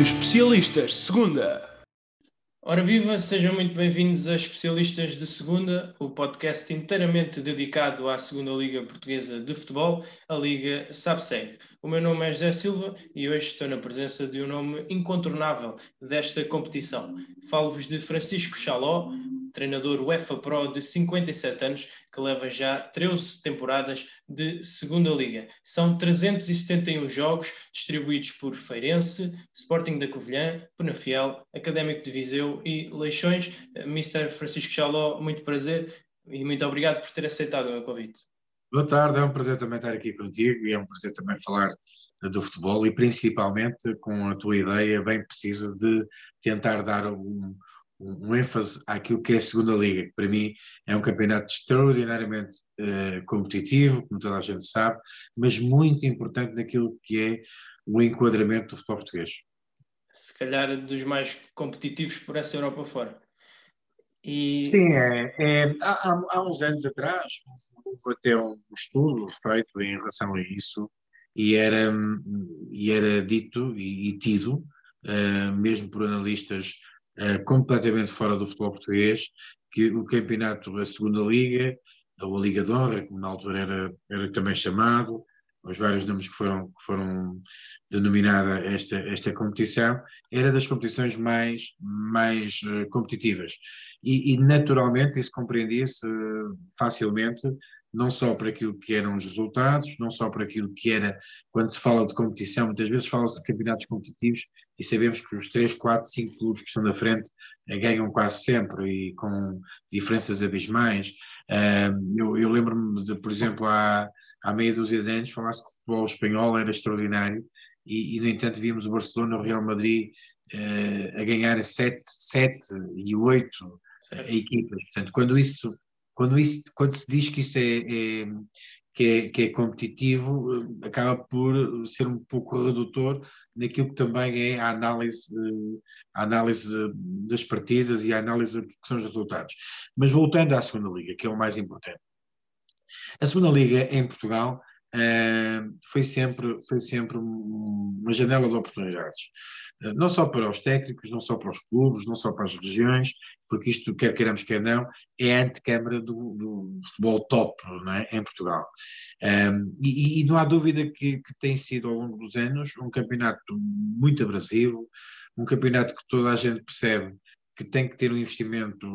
Especialistas de Segunda. Ora viva, sejam muito bem-vindos a Especialistas de Segunda, o podcast inteiramente dedicado à Segunda Liga Portuguesa de Futebol, a Liga SAPSEG. O meu nome é José Silva e hoje estou na presença de um nome incontornável desta competição. Falo-vos de Francisco Chaló, treinador UEFA Pro de 57 anos, que leva já 13 temporadas de Segunda Liga. São 371 jogos distribuídos por Feirense, Sporting da Covilhã, Penafiel, Académico de Viseu e Leixões. Mr. Francisco Chaló, muito prazer e muito obrigado por ter aceitado o meu convite. Boa tarde, é um prazer também estar aqui contigo e é um prazer também falar do futebol e principalmente com a tua ideia bem precisa de tentar dar um, um ênfase àquilo que é a segunda liga, que para mim é um campeonato extraordinariamente uh, competitivo, como toda a gente sabe, mas muito importante naquilo que é o enquadramento do futebol português. Se calhar dos mais competitivos por essa Europa fora. E... Sim, é, é há, há, uns anos atrás houve até um estudo feito em relação a isso e era, e era dito e, e tido, uh, mesmo por analistas uh, completamente fora do futebol português, que o campeonato da segunda liga, ou a Liga de como na altura era, era também chamado, os vários nomes que foram, que foram denominada esta, esta competição, era das competições mais, mais uh, competitivas. E, e, naturalmente isso compreendia-se uh, facilmente não só para aquilo que eram os resultados, não só para aquilo que era, quando se fala de competição, muitas vezes fala-se de campeonatos competitivos e sabemos que os 3, 4, 5 clubes que estão na frente eh, ganham quase sempre e com diferenças abismais. Eu, eu lembro-me de, por exemplo, há, há meia dúzia de anos falasse que o futebol espanhol era extraordinário e, e no entanto, víamos o Barcelona o Real Madrid uh, a ganhar 7, 7 e 8 equipas. Portanto, quando isso quando, isso, quando se diz que isso é, é, que é, que é competitivo, eh, acaba por ser um pouco redutor naquilo que também é a análise, eh, a análise das partidas e a análise que são os resultados. Mas voltando à segunda liga, que é o mais importante. A segunda liga em Portugal foi sempre, foi sempre uma janela de oportunidades. Uh, não só para os técnicos, não só para os clubes, não só para as regiões, porque isto, quer queiramos, quer não, é a antecâmara do, do futebol top é? em Portugal. Um, e, e, não há dúvida que, que tem sido, ao longo dos anos, um campeonato muito abrasivo, um campeonato que toda a gente percebe que tem que ter um investimento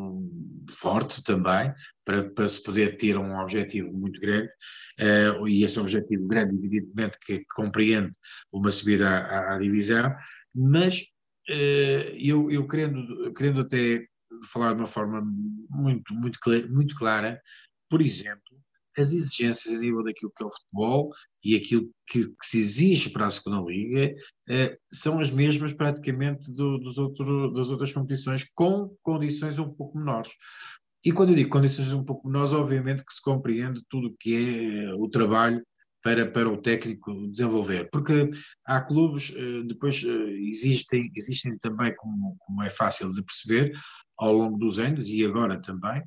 forte também, para, para se poder ter um objetivo muito grande, uh, e esse objetivo grande, evidentemente, que, compreende uma subida à, à divisão, mas uh, eu, eu querendo, querendo até falar de uma forma muito, muito, muito clara, por exemplo, as exigências a nível daquilo que é o futebol e aquilo que, que se exige para a segunda liga eh, são as mesmas praticamente do, dos outro, das outras competições, com condições um pouco menores. E quando eu digo condições um pouco menores, obviamente que se compreende tudo o que é o trabalho para, para o técnico desenvolver. Porque há clubes, eh, depois eh, existem, existem também, como, como é fácil de perceber, ao longo dos anos e agora também,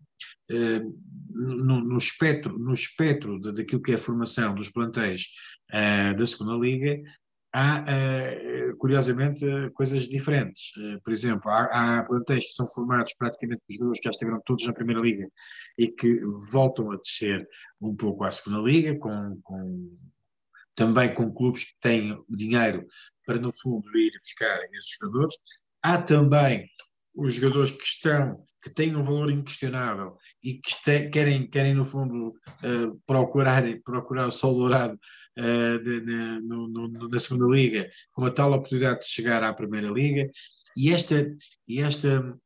eh, no, no espectro, no espectro daquilo que é a formação dos plantéis da segunda liga, há, uh, curiosamente, coisas diferentes. Uh, por exemplo, há, há plantéis que são formados praticamente os jogadores que já estiveram todos na primeira liga e que voltam a descer um pouco à segunda liga, com, com também com clubes que têm dinheiro para, no fundo, ir buscar esses jogadores. Há também os jogadores que estão, que têm um valor inquestionável e que querem, querem, no fundo, uh, procurar, procurar o sol dourado uh, de, de, no, no, na segunda liga, com a tal oportunidade de chegar à primeira liga, e esta, e esta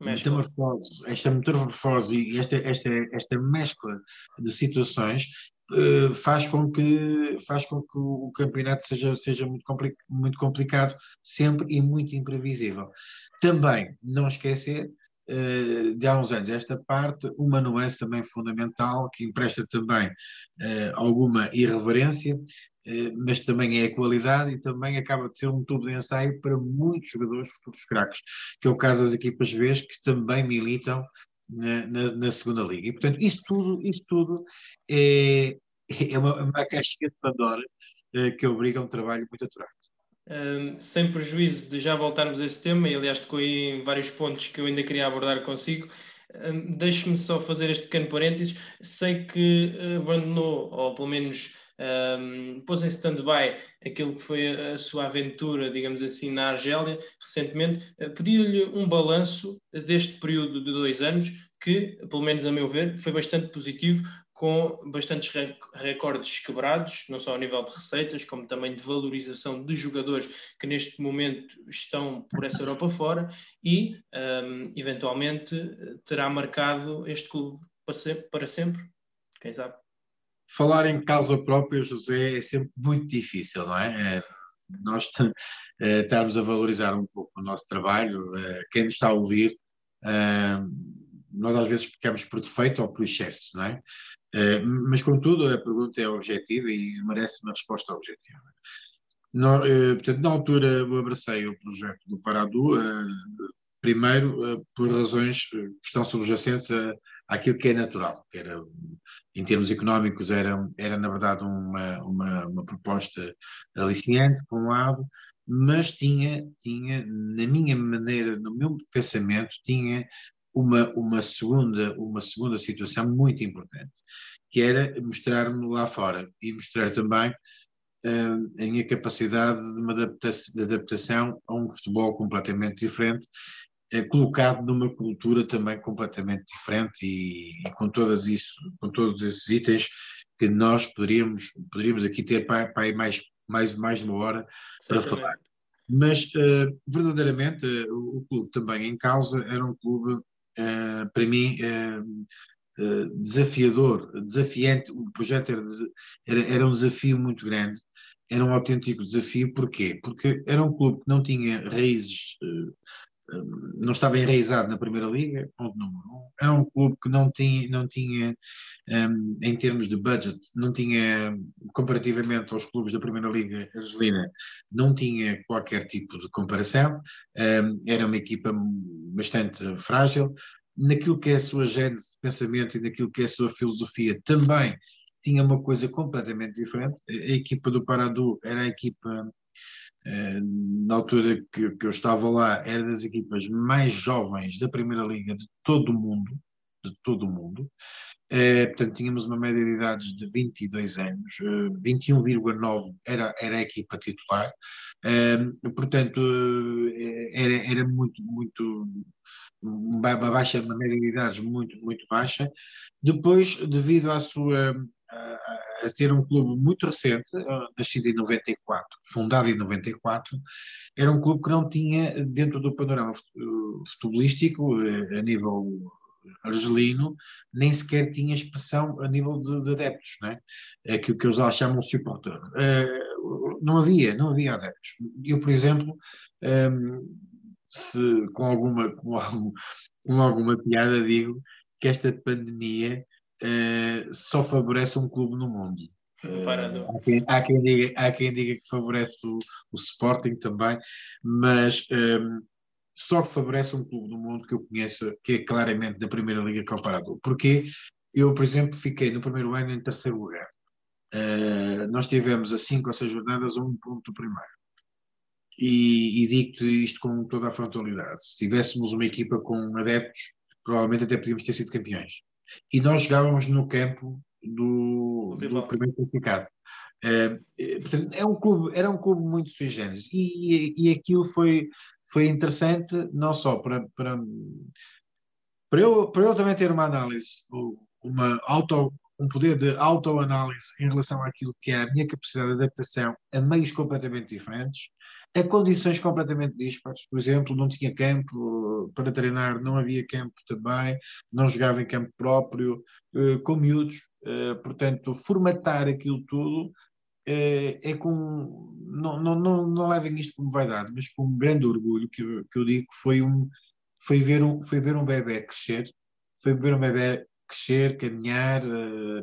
metamorfose, esta metamorfose e esta, esta, esta mescla de situações uh, faz, com que, faz com que o campeonato seja, seja muito, compli muito complicado sempre e muito imprevisível. Também não esquecer de há uns anos esta parte, uma nuance também fundamental que empresta também uh, alguma irreverência, uh, mas também é a qualidade e também acaba de ser um tubo de ensaio para muitos jogadores futuros craques, que é o caso das equipas B que também militam na, na, na, segunda liga. E portanto, isto tudo, isto tudo é, é uma, uma caixinha de Pandora que obriga a um trabalho muito aturado. Um, sem prejuízo de já voltarmos a esse tema, e aliás tocou em vários pontos que eu ainda queria abordar consigo, um, deixe-me só fazer este pequeno parênteses. Sei que abandonou, ou pelo menos um, pôs em stand-by aquilo que foi a, sua aventura, digamos assim, na Argélia recentemente. Uh, Pedi-lhe um balanço deste período de dois anos, que, pelo menos a meu ver, foi bastante positivo, com bastantes recordes quebrados, não só ao nível de receitas, como também de valorização de jogadores que neste momento estão por essa Europa fora e, um, eventualmente, terá marcado este clube para sempre, quem sabe? Falar em causa própria, José, é sempre muito difícil, não é? é nós eh, estarmos a valorizar um pouco o nosso trabalho, eh, quem nos está a ouvir, nós às vezes ficamos por defeito ou por excesso, não é? Eh, mas, contudo, a pergunta é objetiva e merece uma resposta objetiva. No, uh, portanto, na altura, eu abracei o projeto do Paradu, uh, primeiro por razões que estão subjacentes a, àquilo que é natural, que era, em termos económicos, era, era na verdade uma, uma, uma proposta aliciante, por um lado, mas tinha, tinha, na minha maneira, no meu pensamento, tinha uma, uma, segunda, uma segunda situação muito importante, que era mostrar-me lá fora e mostrar também uh, a minha capacidade de, uma adaptação, de adaptação a um futebol completamente diferente, uh, colocado numa cultura também completamente diferente e, e, com, todas isso, com todos esses itens que nós poderíamos, poderíamos aqui ter para, para mais, mais, mais uma hora para falar. Mas, uh, verdadeiramente, uh, o clube também em causa era um clube eh, para mim, uh, desafiador, desafiante. O projeto era, era, era, um desafio muito grande, era um autêntico desafio. Porquê? Porque era um clube que não tinha raízes não estava enraizado na Primeira Liga, ponto número um. Era um clube que não tinha, não tinha um, em termos de budget, não tinha, comparativamente aos clubes da Primeira Liga argelina, não tinha qualquer tipo de comparação. Um, era uma equipa bastante frágil. Naquilo que é a sua gênese de pensamento e naquilo que é a sua filosofia, também tinha uma coisa completamente diferente. A, equipa do Paradu era a equipa na altura que, que, eu estava lá, era das equipas mais jovens da Primeira Liga de todo o mundo, de todo o mundo. Eh, portanto, tínhamos uma média de idades de 22 anos, 21,9 eh, era, era a equipa titular, portanto, era, era muito, muito, uma baixa, uma média de idades muito, muito baixa. Depois, devido à sua a ter um clube muito recente, eh, nascido em 94, fundado em 94, era um clube que não tinha, dentro do panorama eh, futebolístico, eh, a nível argelino, nem sequer tinha expressão a nível de, de adeptos, né? aquilo que eles lá chamam de supporter. não havia, não havia adeptos. Eu, por exemplo, ehm, se, com, alguma, com, algum, com alguma piada digo que esta pandemia uh, só favorece um clube no mundo. Uh, há, quem, há, quem diga, há quem diga que favorece o, o Sporting também, mas um, ehm, só favorece um clube no mundo que eu conheço, que é claramente da Primeira Liga que é o Parador. Porque eu, por exemplo, fiquei no primeiro ano em terceiro lugar. Uh, nós tivemos a cinco ou seis jornadas a um ponto primeiro. E, e digo-te isto com toda a frontalidade. Se tivéssemos uma equipa com adeptos, provavelmente até podíamos ter sido campeões e nós jogávamos no campo do, do primeiro classificado. Uh, portanto, é um clube, era um clube muito sui generis e, e, e aquilo foi, foi interessante não só para, para, para, eu, para eu também ter uma análise, uma auto, um poder de autoanálise em relação àquilo que é a minha capacidade de adaptação a meios completamente diferentes, a condições completamente dispares. Por exemplo, não tinha campo para treinar, não havia campo também, não jogava em campo próprio, uh, com miúdos. Uh, portanto, formatar aquilo tudo é com. Não, não, não, não levem isto como vaidade, mas com um grande orgulho que eu, que eu digo foi, um, foi, ver um, foi ver um bebê crescer, foi ver um bebê crescer, caminhar,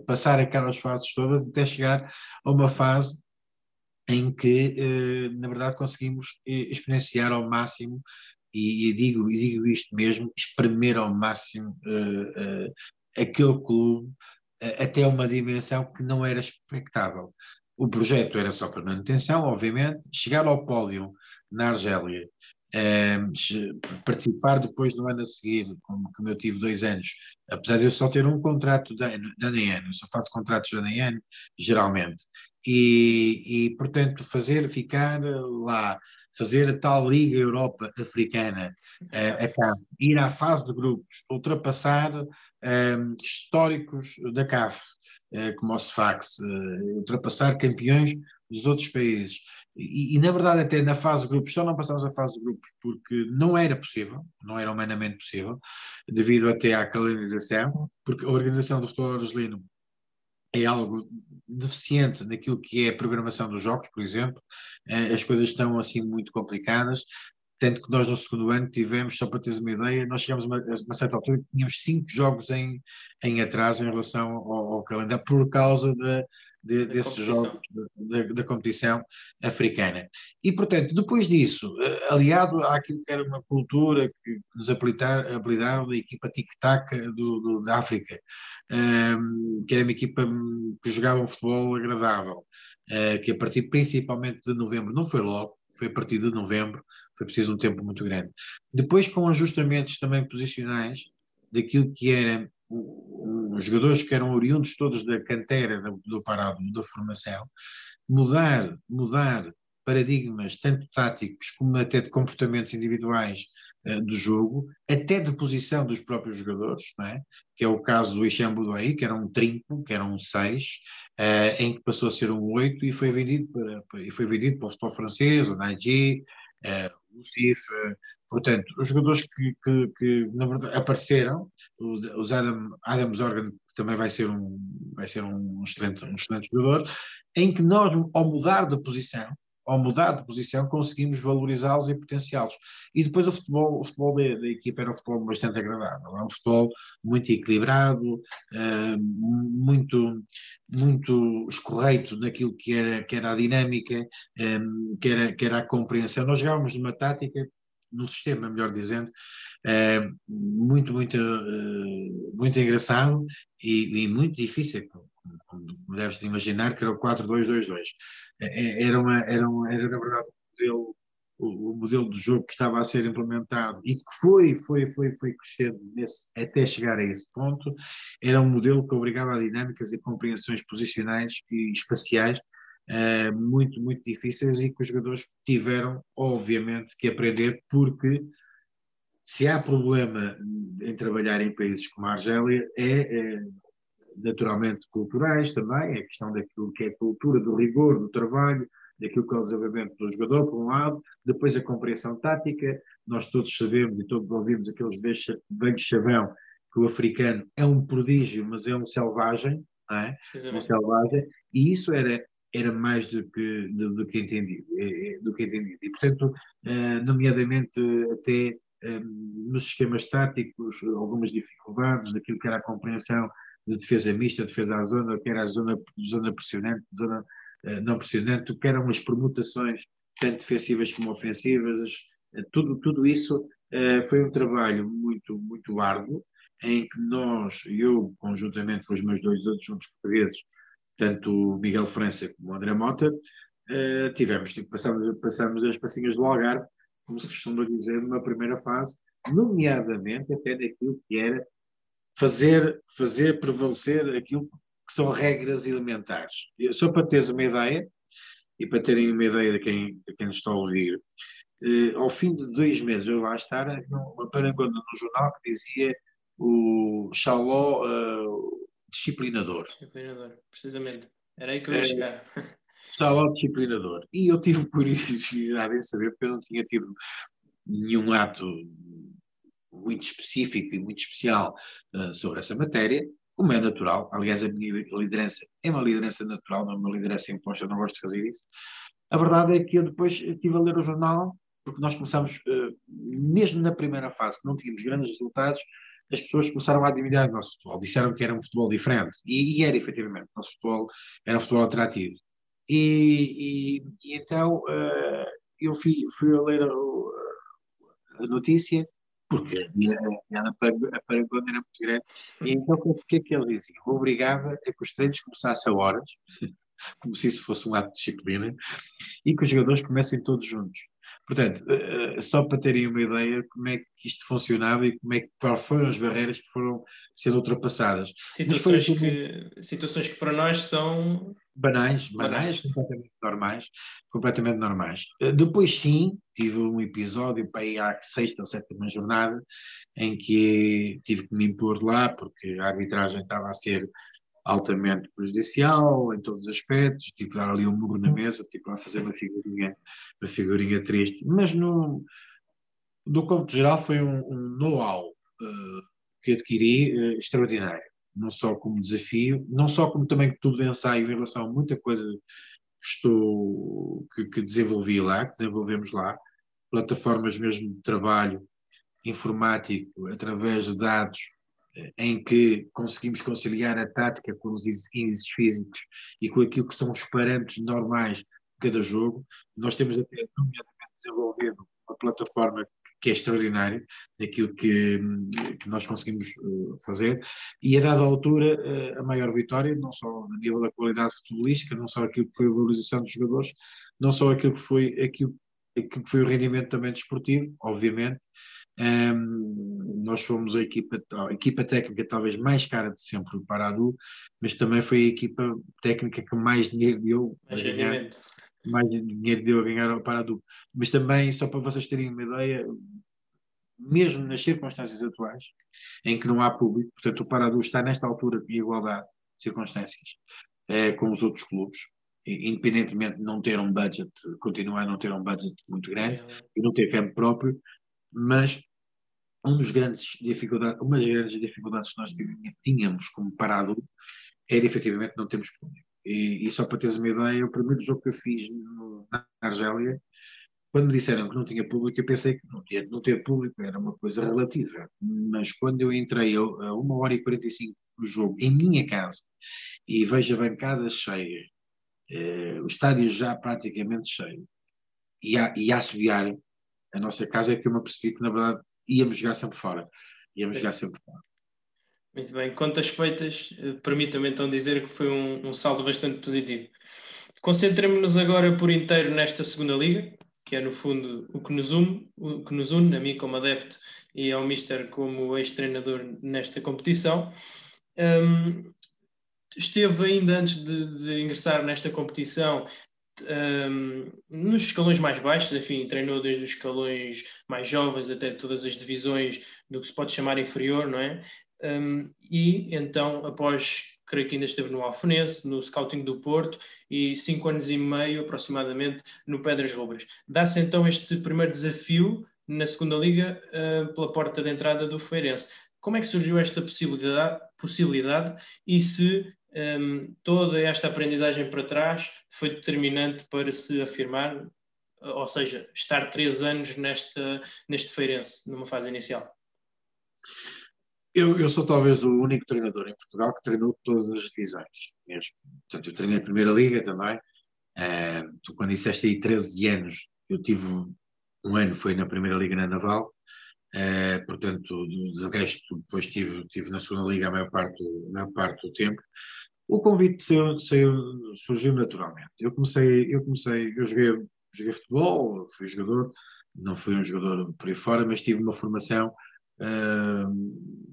passar aquelas fases todas até chegar a uma fase em que, eh, na verdade, conseguimos eh, experienciar ao máximo, e, digo, e digo isto mesmo, espremer ao máximo eh, aquele clube até uma dimensão que não era expectável. o projeto era só para manutenção, obviamente, chegar ao pódio na Argélia, participar depois no ano a seguir, como, como eu tive dois anos, apesar de eu só ter um contrato de ano, ano eu só faço contratos de ano ano, geralmente, e, e portanto fazer, ficar lá, fazer a tal Liga Europa Africana, uh, a CAF, ir à fase de grupos, ultrapassar um, históricos da CAF, uh, como o SFAX, uh, ultrapassar campeões dos outros países. E, e, na verdade, até na fase de grupos, só não passamos a fase de grupos porque não era possível, não era humanamente possível, devido até à calendarização, porque a organização do futebol brasileiro é algo deficiente naquilo que é a programação dos jogos, por exemplo, eh, as coisas estão assim muito complicadas, tanto que nós no segundo ano tivemos, só para teres uma ideia, nós chegamos a uma, uma certa altura que tínhamos cinco jogos em, em atraso em relação ao, ao calendário por causa da, de, desses jogos da, competição africana. E, portanto, depois disso, eh, aliado àquilo que era uma cultura que nos apelidaram, apelidaram da equipa tic-tac da África, um, ehm, que era uma equipa que jogava um futebol agradável, uh, que a partir principalmente de novembro, não foi logo, foi a partir de novembro, foi preciso um tempo muito grande. Depois, com ajustamentos também posicionais, daquilo que era os jogadores que eram oriundos todos da cantera do, do parado, da formação, mudar, mudar paradigmas, tanto táticos como até de comportamentos individuais uh, do jogo, até de posição dos próprios jogadores, é? que é o caso do Ixam Budoi, que era um trinco, que era um 6, uh, eh, em que passou a ser um 8 e foi vendido para, e foi vendido para o futebol francês, o Nagy, uh, o Cif, Portanto, os jogadores que, que, que na verdade apareceram, os Adam, Adam Zorgan, que também vai ser um, vai ser um excelente, um excelente jogador, em que nós, ao mudar de posição, ao mudar de posição, conseguimos valorizá-los e potenciá-los. E depois o futebol, o futebol da, da, equipa era um futebol bastante agradável, é um futebol muito equilibrado, uh, muito, muito escorreito naquilo que era, que era a dinâmica, um, eh, que, era, que era a compreensão. Nós jogávamos numa tática no sistema, melhor dizendo, é, muito, muito, uh, muito engraçado e, e, muito difícil, como, deves imaginar, que era o 4-2-2-2. É, era, uma, era, uma, era, na verdade, um modelo, o, o, modelo de jogo que estava a ser implementado e que foi, foi, foi, foi crescendo nesse, até chegar a esse ponto, era um modelo que obrigava a dinâmicas e compreensões posicionais e espaciais uh, muito, muito difíceis e que os jogadores tiveram, obviamente, que aprender, porque se há problema em trabalhar em países como a Argélia, é, é naturalmente culturais também, é a questão daquilo que é a cultura do rigor, do trabalho, daquilo que é o desenvolvimento do jogador, por um lado, depois a compreensão tática, nós todos sabemos e todos ouvimos aqueles velhos chavão que o africano é um prodígio, mas é um selvagem, é? um selvagem, e isso era era mais do que, do, do que entendido, é, é, do que entendido. E, portanto, uh, nomeadamente até eh, nos esquemas táticos, algumas dificuldades daquilo que era a compreensão de defesa mista, defesa à zona, que era a zona, zona pressionante, zona uh, não pressionante, o que eram as permutações, tanto defensivas como ofensivas, tudo, tudo isso foi um trabalho muito, muito árduo, em que nós, eu, conjuntamente com os meus dois outros juntos portugueses, tanto o Miguel França como o André Mota, uh, tivemos, tipo, passamos, passamos as passinhas do Algarve, como se costuma dizer, numa primeira fase, nomeadamente até daquilo que era fazer, fazer prevalecer aquilo que são regras elementares. Só para teres uma ideia, e para terem uma ideia de quem, de quem está a ouvir, uh, ao fim de dois meses eu lá estar uma parangona no jornal que dizia o Xaló, uh, disciplinador. Disciplinador, precisamente. Era aí que eu ia é, chegar. Estava disciplinador. E eu tive curiosidade em saber, porque eu não tinha tido nenhum ato muito específico e muito especial uh, sobre essa matéria, como é natural. Aliás, a minha liderança é uma liderança natural, não é uma liderança imposta, eu não gosto de fazer isso. A verdade é que eu depois estive a ler o jornal, porque nós começamos, uh, mesmo na primeira fase, que não tínhamos grandes resultados, as pessoas começaram a admirar o nosso futebol, disseram que era um futebol diferente, e, e era efetivamente, o nosso futebol era um futebol atrativo. E, e, e então uh, eu fui, fui a ler a, a notícia, porque havia, a, a Paraguai era muito grande, e então o que é que ele dizia? Obrigava a que os treinos começassem a horas, como se isso fosse um ato de disciplina, e que os jogadores comecem todos juntos. Portanto, uh, só para terem uma ideia como é que isto funcionava e como é que, quais foram as barreiras que foram sendo ultrapassadas. Situações, que, situações que para nós são banais, banais, completamente normais, completamente normais. Uh, depois sim, tive um episódio para ir à sexta ou sétima jornada em que tive que me impor lá porque a arbitragem estava a ser altamente prejudicial em todos os aspectos, tive que dar ali um murro na mesa, tipo a fazer uma figurinha, uma figurinha triste, mas no, do cômputo geral foi um, um know-how uh, que adquiri uh, extraordinário, não só como desafio, não só como também tudo de ensaio em relação a muita coisa que estou, que, que desenvolvi lá, que desenvolvemos lá, plataformas mesmo de trabalho informático através de dados em que conseguimos conciliar a tática com os índices físicos e com aquilo que são os parâmetros normais de cada jogo. Nós temos até, nomeadamente, desenvolvido uma plataforma que é extraordinária naquilo que, que nós conseguimos uh, fazer e a dada altura uh, a maior vitória, não só a nível da qualidade futebolística, não só aquilo que foi a valorização dos jogadores, não só aquilo que foi, aquilo, aquilo que foi o rendimento também desportivo, obviamente, um, nós fomos a equipa, a equipa técnica talvez mais cara de sempre do Paradu, mas também foi a equipa técnica que mais dinheiro deu mais a ganhar, mais dinheiro deu a ganhar ao Paradu. Mas também, só para vocês terem uma ideia, mesmo nas circunstâncias atuais, em que não há público, portanto o Paradu está nesta altura em igualdade de circunstâncias é, com os outros clubes, independentemente de não ter um budget, continuar a não ter um budget muito grande é. e não ter campo próprio, mas um dos grandes dificuldades, uma das grandes dificuldades que nós tínhamos como parado era efetivamente não termos público. E, e, só para teres uma ideia, o primeiro jogo que eu fiz no, na Argélia, quando me disseram que não tinha público, eu pensei que não ter, não ter público era uma coisa relativa. Mas quando eu entrei a, a 1 hora e 45 do jogo, em minha casa, e vejo a bancada cheia, eh, o estádio já praticamente cheio, e a, e a a nossa casa é que eu me percebi que, na verdade, íamos jogar sempre fora. Íamos jogar sempre fora. Muito bem, contas feitas, eh, permita-me então dizer que foi um, um saldo bastante positivo. Concentremos-nos agora por inteiro nesta segunda liga, que é no fundo o que nos une, o que nos une a mim como adepto e ao Mister como ex-treinador nesta competição. Um, esteve ainda antes de, de, ingressar nesta competição um, nos escalões mais baixos, enfim, treinou desde os escalões mais jovens até todas as divisões do que se pode chamar inferior, não é? Um, e então, após, creio que ainda esteve no Alfenense, no Scouting do Porto e cinco anos e meio aproximadamente no Pedras Rubras. Dá-se então este primeiro desafio na segunda liga uh, pela porta de entrada do Feirense. Como é que surgiu esta possibilidade, possibilidade e se um, toda esta aprendizagem para trás foi determinante para se afirmar, ou seja, estar três anos nesta, neste Feirense, numa fase inicial? Eu, eu, sou talvez o único treinador em Portugal que treinou todas as divisões mesmo. Portanto, eu treinei a Primeira Liga também. Uh, tu, quando disseste aí 13 anos, eu tive um ano, foi na Primeira Liga na Naval. Uh, portanto, do, do resto, depois tive, tive na Segunda Liga a maior parte, a maior parte do tempo. O convite saiu, saiu, surgiu naturalmente. Eu comecei, eu comecei, eu joguei, joguei futebol, fui jogador, não fui um jogador por aí fora, mas tive uma formação uh,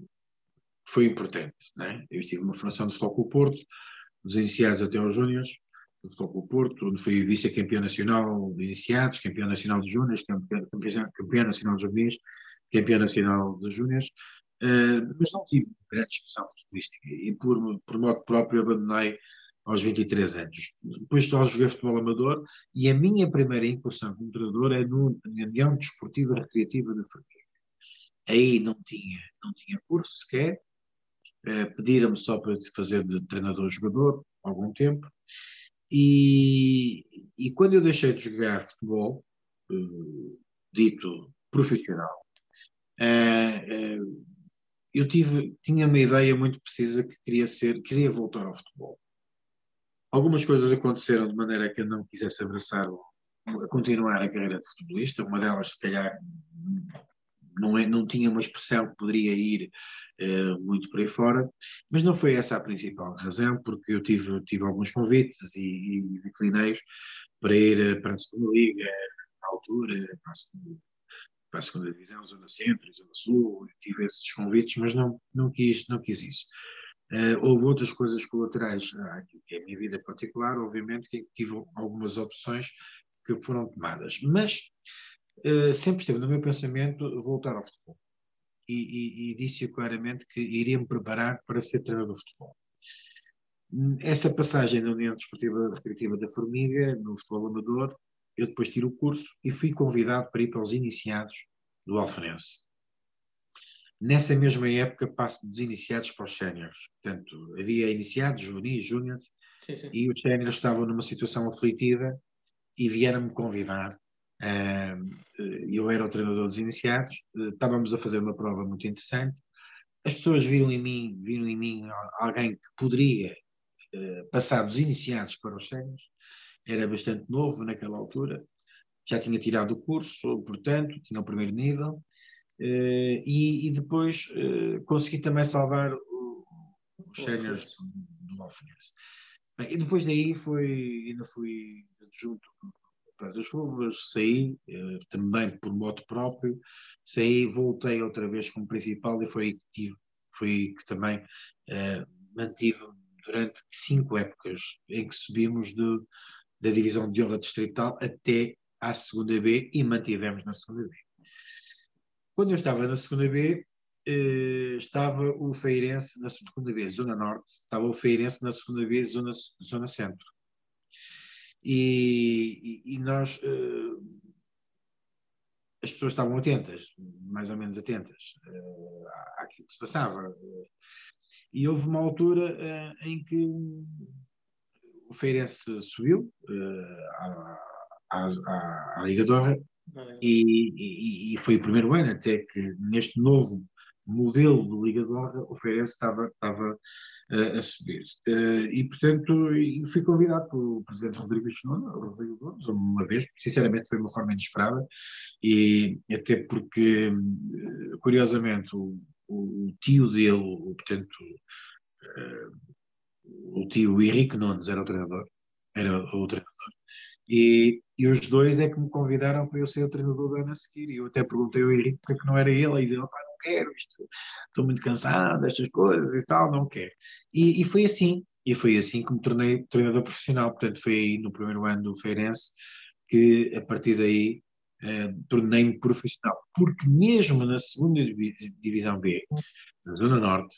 foi importante. Né? Eu tive uma formação de futebol com o Porto, dos iniciados até aos júniores, do futebol com o Porto, onde fui vice-campeão nacional de iniciados, campeão nacional de júniores, campeão, campeão nacional de juvenis, campeão nacional de júniores, Uh, mas não tive grande expressão futebolística e por, por modo próprio abandonei aos 23 anos. Depois só joguei futebol amador e a minha primeira incursão como treinador é no, na União Desportiva Recreativa de Ferreira. Aí não tinha, não tinha curso sequer, uh, pediram-me só para fazer de treinador-jogador algum tempo e, e quando eu deixei de jogar futebol, uh, dito profissional, eu tive, tinha uma ideia muito precisa que queria ser, queria voltar ao futebol. Algumas coisas aconteceram de maneira que eu não quisesse abraçar, a continuar a carreira de futebolista. Uma delas, se calhar, não, é, não tinha uma expressão que poderia ir uh, muito por aí fora, mas não foi essa a principal razão, porque eu tive, tive alguns convites e, e declinei para ir para a segunda liga, na altura, para a segunda, para a segunda divisão, Zona Centro Zona Sul, tive esses convites, mas não, não, quis, não quis isso. Uh, houve outras coisas colaterais àquilo que é a minha vida particular, obviamente que tive algumas opções que foram tomadas, mas uh, sempre esteve no meu pensamento voltar ao futebol. E, e, e disse claramente que iria me preparar para ser treinador de futebol. Essa passagem na União Desportiva Recreativa da Formiga, no futebol amador, eu depois tiro o curso e fui convidado para ir para os iniciados do Alfenense. Nessa mesma época passo dos iniciados para os séniores. Portanto, havia iniciados, juvenis, júniores, e os séniores estavam numa situação aflitiva e vieram-me convidar. eu era o treinador dos iniciados, eh, estávamos a fazer uma prova muito interessante. As pessoas viram em mim, viram em mim alguém que poderia eh, passar dos iniciados para os séniores. Era bastante novo naquela altura, já tinha tirado o curso, portanto, tinha o primeiro nível Uh, e, e, depois uh, consegui também salvar os séniores do, do Alfenense. E depois daí foi, ainda fui junto para as ruas, saí uh, também por moto próprio, saí, voltei outra vez como principal e foi aí que tive, foi que também mantive durante cinco épocas em que subimos de, da divisão de honra distrital até à segunda B e mantivemos na segunda B. Quando eu estava na segunda B, eh, estava o Feirense na segunda B, Zona Norte, estava o Feirense na segunda B, Zona, zona Centro. E, e, e nós, eh, as pessoas estavam atentas, mais ou menos atentas eh, àquilo que se passava. E houve uma altura eh, em que o Feirense subiu eh, à, à, à, Liga Dora e, e, e, foi o primeiro ano até que neste novo modelo do Liga de Honra o Feirense estava, estava uh, a subir. Uh, e, portanto, fui convidado pelo Presidente Rodrigo Chinona, Rodrigo Gomes, uma vez, sinceramente foi uma forma inesperada, e até porque, uh, curiosamente, o, o, tio dele, portanto, o tio Henrique Nunes era o treinador, era o treinador, e, e os dois é que me convidaram para eu ser o treinador do ano a seguir. E eu até perguntei ao Henrique porque é não era ele. E ele, não quero isto, estou muito cansado destas coisas e tal, não quero. E, e foi assim. E foi assim que me tornei treinador profissional. Portanto, foi aí no primeiro ano do Feirense que, a partir daí, eh, tornei-me profissional. Porque mesmo na segunda divisão B, na Zona Norte,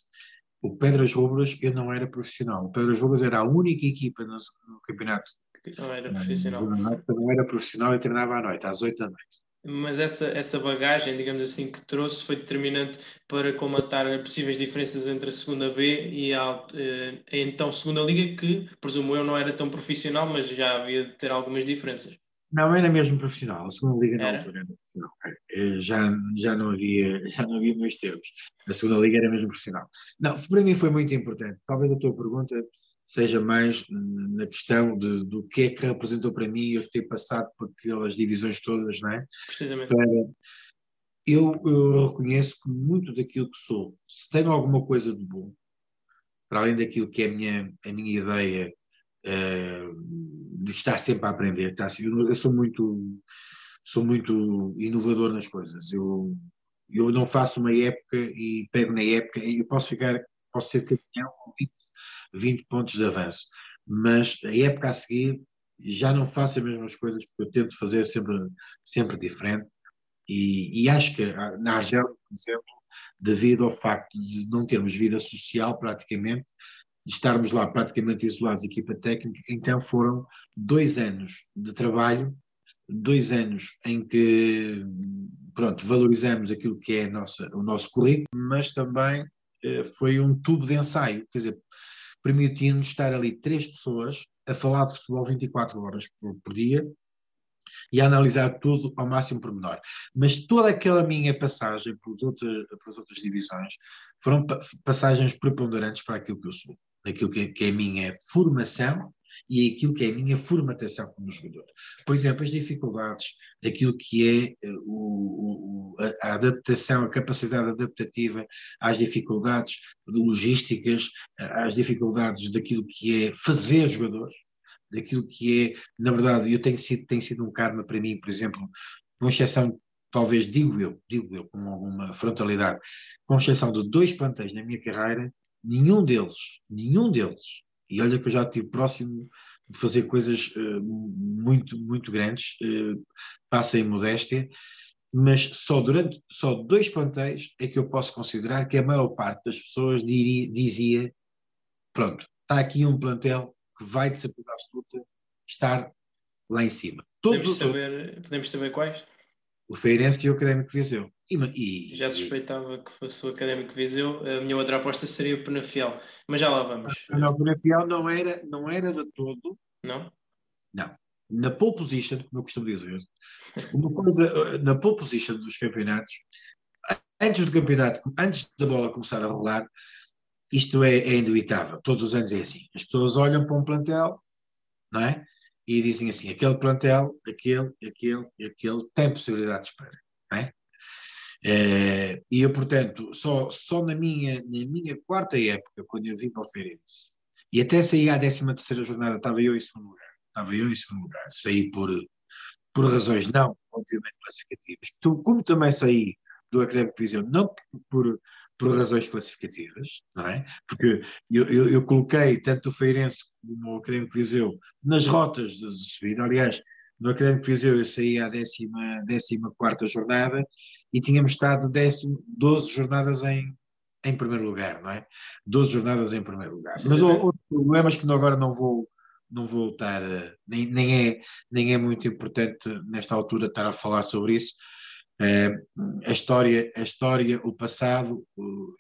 o Pedras Rubras eu não era profissional. O Pedras Rubras era a única equipa no, no campeonato não era profissional. Não era profissional e treinava à noite, às 8 da noite. Mas essa, essa bagagem, digamos assim, que trouxe foi determinante para comatar possíveis diferenças entre a segunda B e a, eh, a então segunda liga, que presumo eu não era tão profissional, mas já havia de ter algumas diferenças. Não, era mesmo profissional. A segunda liga na era? altura era profissional. É, já, já, não havia, já não havia meus termos. A segunda liga era mesmo profissional. Não, para mim foi muito importante. Talvez a tua pergunta seja mais na questão de, do que é que representou para mim eu ter passado por aquelas divisões todas, não é? Precisamente. Para, eu, eu reconheço que muito daquilo que sou, se tenho alguma coisa de bom, para além daquilo que é a minha, a minha ideia uh, de estar sempre a aprender, estar, eu, eu sou muito sou muito inovador nas coisas. Eu, eu não faço uma época e pego na época, eu posso ficar posso ser campeão com 20, 20 pontos de avanço. Mas a época a seguir já não faço as mesmas coisas, porque eu tento fazer sempre, sempre diferente. E, e acho que ah, na Argélia, por exemplo, devido ao facto de não termos vida social praticamente, de estarmos lá praticamente isolados, equipa técnica, então foram dois anos de trabalho, dois anos em que pronto, valorizamos aquilo que é nossa, o nosso currículo, mas também eh, foi um tubo de ensaio, quer dizer, permitiu-nos estar ali três pessoas a falar de futebol 24 horas por, por dia e a analisar tudo ao máximo pormenor. Mas toda aquela minha passagem pelas outras, pelas outras divisões foram passagens preponderantes para aquilo que eu sou, aquilo que, que é a minha formação e aquilo que é a minha formatação como jogador. Por exemplo, as dificuldades daquilo que é o, o, a, adaptação, a capacidade adaptativa às dificuldades logísticas, às dificuldades daquilo que é fazer jogadores, daquilo que é, na verdade, eu tenho sido, tem sido um karma para mim, por exemplo, com exceção, talvez digo eu, digo eu com alguma frontalidade, com exceção de dois plantéis na minha carreira, nenhum deles, nenhum deles, e olha que eu já estive próximo de fazer coisas uh, muito, muito grandes, uh, passa em modéstia, mas só durante só dois plantéis é que eu posso considerar que a maior parte das pessoas diria, dizia pronto, está aqui um plantel que vai de certeza absoluta estar lá em cima. Todos podemos, saber, podemos saber quais? O Feirense e o Académico Viseu. E, e, já suspeitava que fosse o Académico Viseu. A minha outra aposta seria o Penafiel. Mas já lá vamos. Não, o Penafiel não era, não era de todo. Não? Não. Na pole position, como eu costumo dizer, uma coisa, na pole position dos campeonatos, antes do campeonato, antes da bola começar a rolar, isto é, é indubitável. Todos os anos é assim. As pessoas olham para um plantel, não é? E dizem assim: aquele plantel, aquele, aquele, aquele, tem possibilidade de espera, é? É, e eu, portanto, só, só na, minha, na minha quarta época, quando eu vim para o Feirense, e até saí à 13 terceira jornada, estava eu em segundo lugar. Estava eu em segundo lugar. Saí por, por razões não, obviamente, classificativas. Como também saí do Académico Viseu, não por, por razões classificativas, não é? Porque eu, eu, eu coloquei tanto o Feirense como o Académico Viseu nas rotas de subida. Aliás, no Académico Viseu eu saí à 14 décima quarta jornada e tínhamos estado décimo, 12 jornadas em, em primeiro lugar, não é? 12 jornadas em primeiro lugar. Mas outros problemas que agora não vou não vou estar, nem, nem, é, nem é muito importante nesta altura estar a falar sobre isso. É, a história, a história, o passado, o,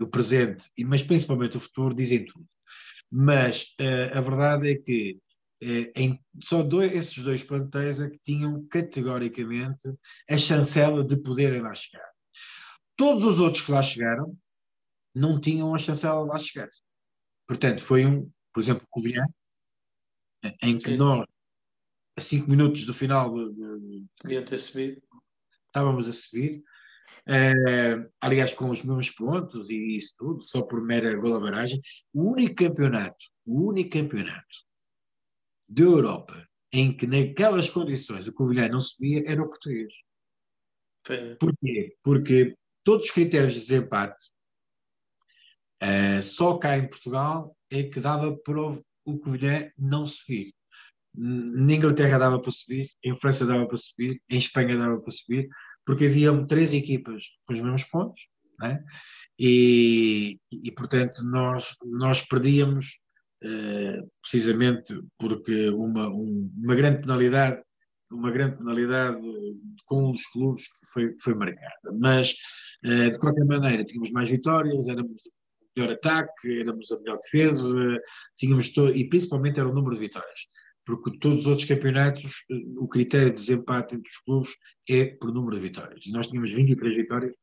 o, presente, mas principalmente o futuro dizem tudo. Mas uh, a verdade é que eh, em, só dois, esses dois plantéis é que tinham categoricamente a chancela de poderem lá chegar. Todos os outros que lá chegaram não tinham a chancela de lá chegar. Portanto, foi um, por exemplo, Covilhã, em que Sim. nós, a cinco minutos do final, de, ter subido. Estávamos a subir. Uh, aliás, com os mesmos pontos e isso tudo, só por mera golavaragem. O único campeonato, o único campeonato da Europa em que naquelas condições o Covilhã não subia era o português. Porquê? Porque todos os critérios de desempate uh, só cá em Portugal é que dava para o, o Covilhã não subir. Na Inglaterra dava para subir, em França dava para subir, em Espanha dava para subir, porque havia três equipas com os mesmos pontos, né? e, e portanto nós, nós perdíamos eh, precisamente porque uma, um, uma grande penalidade uma grande penalidade com um dos clubes foi, foi marcada. Mas, uh, de qualquer maneira, tínhamos mais vitórias, éramos o melhor ataque, éramos a melhor defesa, tínhamos e principalmente era o número de vitórias. Porque todos os outros campeonatos, eh, o critério de desempate entre os clubes é por número de vitórias. E nós tínhamos 23 vitórias.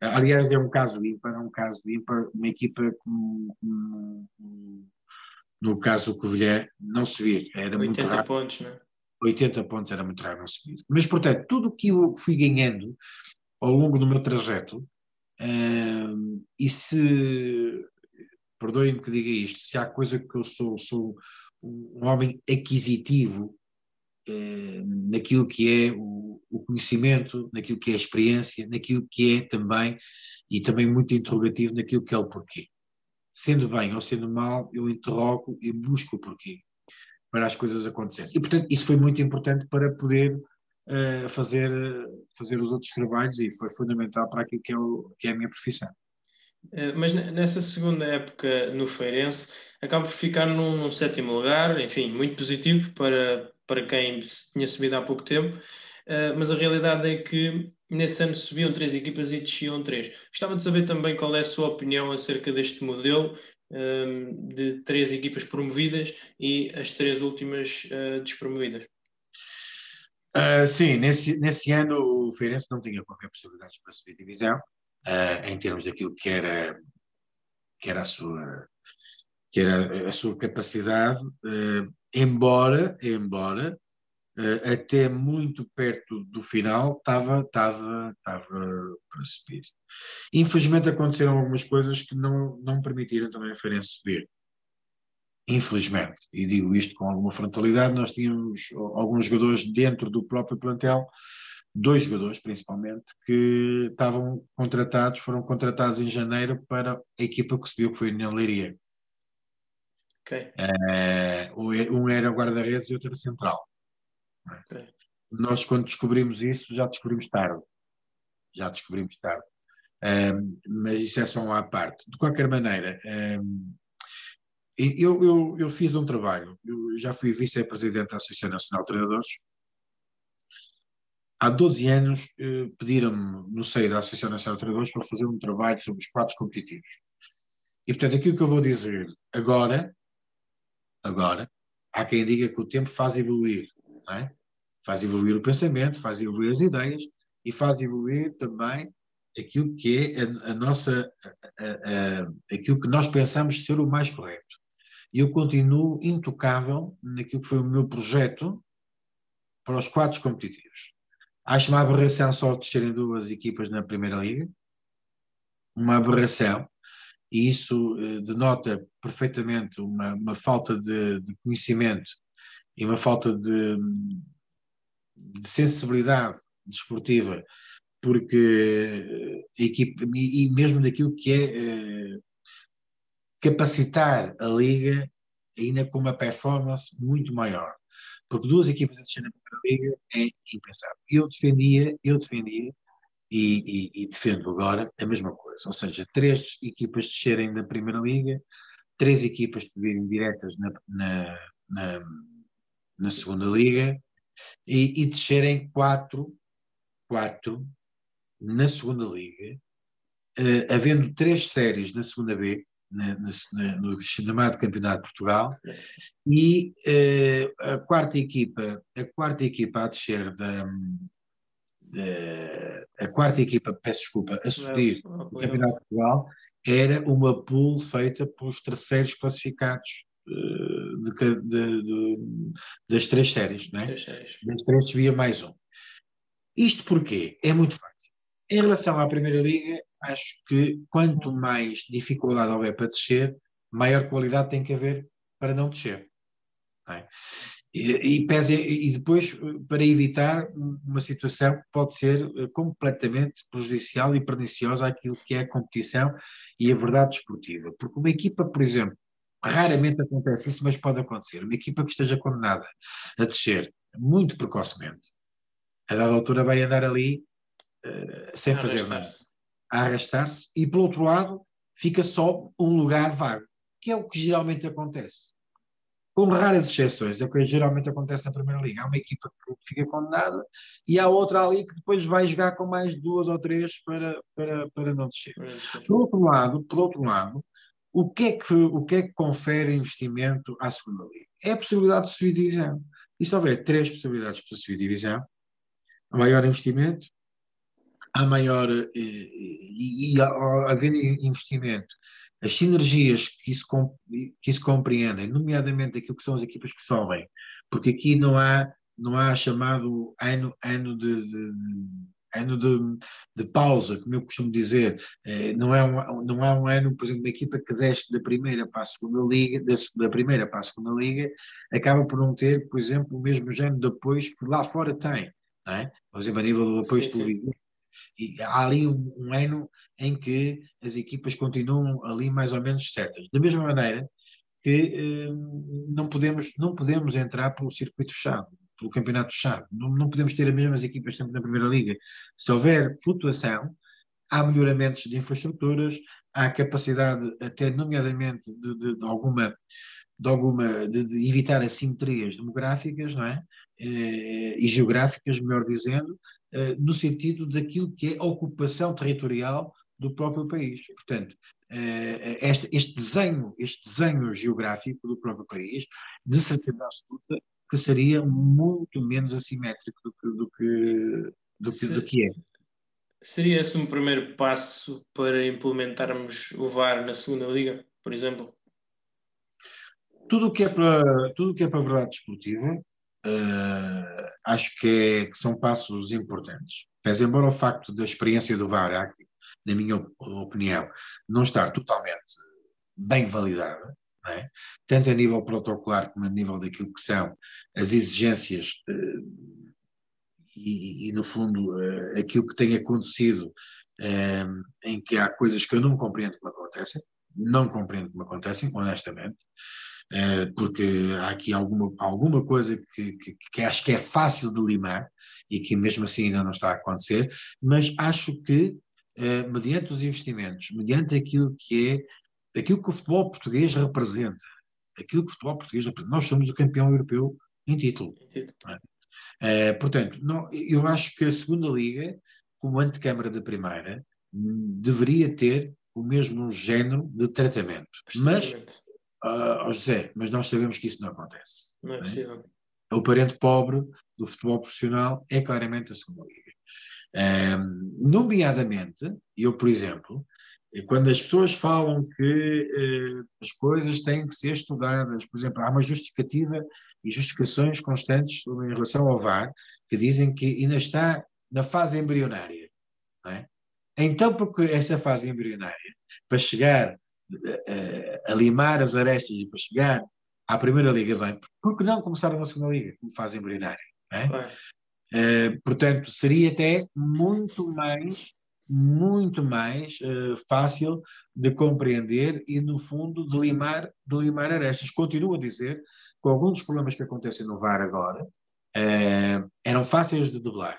Aliás, é um caso ímpar, é um caso ímpar, uma equipa com, com, com no caso do Covilhã, não subir. Era 80 muito raro. pontos, não é? 80 pontos era muito raro não subir. Mas, portanto, tudo o que eu fui ganhando ao longo do meu trajeto, hum, e se, perdoem-me que diga isto, se há coisa que eu sou, sou um homem aquisitivo hum, naquilo que é o, conhecimento, naquilo que é a experiência, naquilo que é também, e também muito interrogativo naquilo que é o porquê sendo bem ou sendo mal, eu interrogo e busco o porquê para as coisas acontecerem. E, portanto, isso foi muito importante para poder uh, fazer, fazer os outros trabalhos e foi fundamental para aquilo que é, o, que é a minha profissão. Eh, mas nessa segunda época no Feirense, acaba por ficar num, sétimo lugar, enfim, muito positivo para, para quem tinha subido há pouco tempo, uh, mas a realidade é que nesse ano subiam três equipas e desciam três. Gostava de saber também qual é a sua opinião acerca deste modelo um, de três equipas promovidas e as três últimas uh, despromovidas. Uh, sim, nesse, nesse ano o Feirense não tinha qualquer possibilidade para subir divisão, uh, em termos daquilo que era, que era a sua que era a sua capacidade, embora, embora uh, até muito perto do final estava, estava, para subir. Infelizmente aconteceram algumas coisas que não, não permitiram também a Feirense subir. Infelizmente, e digo isto com alguma frontalidade, nós tínhamos alguns jogadores dentro do próprio plantel, dois jogadores principalmente, que estavam contratados, foram contratados em janeiro para a equipa que subiu, que foi a União Leiria. Okay. Uh, um era guarda-redes e outro era central. Okay. Nós, quando descobrimos isso, já descobrimos tarde. Já descobrimos tarde. Um, mas isso é só uma parte. De qualquer maneira, um, eu, eu, eu, fiz um trabalho. Eu já fui vice-presidente da Associação Nacional de Treinadores. Há 12 anos eh, pediram-me, no seio da Associação Nacional de Treinadores, para fazer um trabalho sobre os quadros competitivos. E, portanto, aquilo que eu vou dizer agora, agora, há quem diga que o tempo faz evoluir é? Faz evoluir o pensamento, faz evoluir as ideias e faz evoluir também aquilo que é a, a nossa, a, a, aquilo que nós pensamos ser o mais correto. E eu continuo intocável naquilo que foi o meu projeto para os quadros competitivos. Acho uma aberração só de serem duas equipas na Primeira Liga, uma aberração, e isso eh, denota perfeitamente uma, uma falta de, de, conhecimento e uma falta de, de sensibilidade desportiva, porque a equipe, e, e mesmo daquilo que é eh, capacitar a liga ainda com uma performance muito maior. Porque duas equipas a descer na primeira liga é impensável. Eu defendia, eu defendia e, e, e, defendo agora a mesma coisa. Ou seja, três equipas descerem da primeira liga, três equipas subirem diretas na, na, na na segunda liga e, e descerem quatro, quatro na segunda liga, uh, havendo três séries na segunda B, na, na, no chamado Campeonato de Portugal, e uh, a quarta equipa, a quarta equipa a descer da, da a quarta equipa, peço desculpa, a subir o Campeonato de Portugal era uma pool feita pelos terceiros classificados de, de, de, das três séries, não é? Três séries. Das três havia mais um. Isto porquê? É muito fácil. Em relação à Primeira Liga, acho que quanto mais dificuldade houver para descer, maior qualidade tem que haver para não descer. Não é? e, e, pese, e depois, para evitar uma situação que pode ser eh, completamente prejudicial e perniciosa àquilo que é a competição e a verdade desportiva. Porque uma equipa, por exemplo, Raramente acontece isso, mas pode acontecer. Uma equipa que esteja condenada a descer muito precocemente, a dada altura vai andar ali uh, sem fazer nada, a arrastar-se, e por outro lado fica só um lugar vago, que é o que geralmente acontece. Com raras exceções, é o que geralmente acontece na Primeira Liga. Há uma equipa que fica condenada e há outra ali que depois vai jogar com mais duas ou três para, para, para não descer. Por outro lado, por outro lado, o que, é que, o que é que confere investimento à segunda liga? É a possibilidade de subir divisão. E se houver três possibilidades para subir divisão, maior investimento, há maior. Eh, e, e, e havendo investimento, as sinergias que isso, que isso compreendem, nomeadamente aquilo que são as equipas que sobem, porque aqui não há, não há chamado ano, ano de, de ano de, de, pausa, como eu costumo dizer, eh, não, é um, não há um ano, por exemplo, uma equipa que desce da primeira para a segunda liga, da, da, primeira para a segunda liga, acaba por não ter, por exemplo, o mesmo género de apoios que lá fora tem, não é? Por exemplo, a nível do apoio televisivo. E há ali um, um, ano em que as equipas continuam ali mais ou menos certas. Da mesma maneira que eh, não, podemos, não podemos entrar pelo circuito fechado pelo campeonato fechado. Não, não podemos ter as mesmas equipas sempre na Primeira Liga. Se houver flutuação, há melhoramentos de infraestruturas, há capacidade, até nomeadamente, de, de, de alguma, de, alguma de, de, evitar assimetrias demográficas não é? Eh, e geográficas, melhor dizendo, eh, no sentido daquilo que é a ocupação territorial do próprio país. Portanto, eh, este, este, desenho, este desenho geográfico do próprio país, de certeza absoluta, que seria muito menos assimétrico do que, do que, do que, do que é. Seria esse um primeiro passo para implementarmos o VAR na segunda liga, por exemplo? tudo o que é para tudo que é para a verdade desportiva uh, acho que, é, que, são passos importantes. Mas embora o facto da experiência do VAR, na minha opinião, não estar totalmente bem validada, é? tanto a nível protocolar como a nível daquilo que são as exigências uh, e, e, no fundo, uh, aquilo que tem acontecido em que há coisas que eu não compreendo como acontecem, não compreendo como acontecem, honestamente, porque há aqui alguma, alguma coisa que, que, que, acho que é fácil de limar e que mesmo assim ainda não está a acontecer, mas acho que, eh, mediante os investimentos, mediante aquilo que é, aquilo que o futebol português representa, aquilo que o futebol português representa, nós somos o campeão europeu em título. Em título. É, portanto, não, eu acho que a segunda liga, como antecâmara da primeira, deveria ter o mesmo género de tratamento. Mas uh, José, mas nós sabemos que isso não acontece. Não é, é? possível. O parente pobre do futebol profissional é claramente a segunda liga. Um, nomeadamente, eu, por exemplo, quando as pessoas falam que uh, as coisas têm que ser estudadas, por exemplo, há uma justificativa e justificações constantes em relação ao VAR que dizem que ainda está na fase embrionária. É? Então, porque essa fase embrionária, para chegar a, limar as arestas e para chegar à Primeira Liga bem, porque não começar na Segunda Liga, como fazem embrionária? É? Uh, portanto, seria até muito mais, muito mais uh, fácil de compreender e, no fundo, de limar, de limar arestas. Continuo a dizer que alguns dos problemas que acontecem no VAR agora uh, eram fáceis de dublar,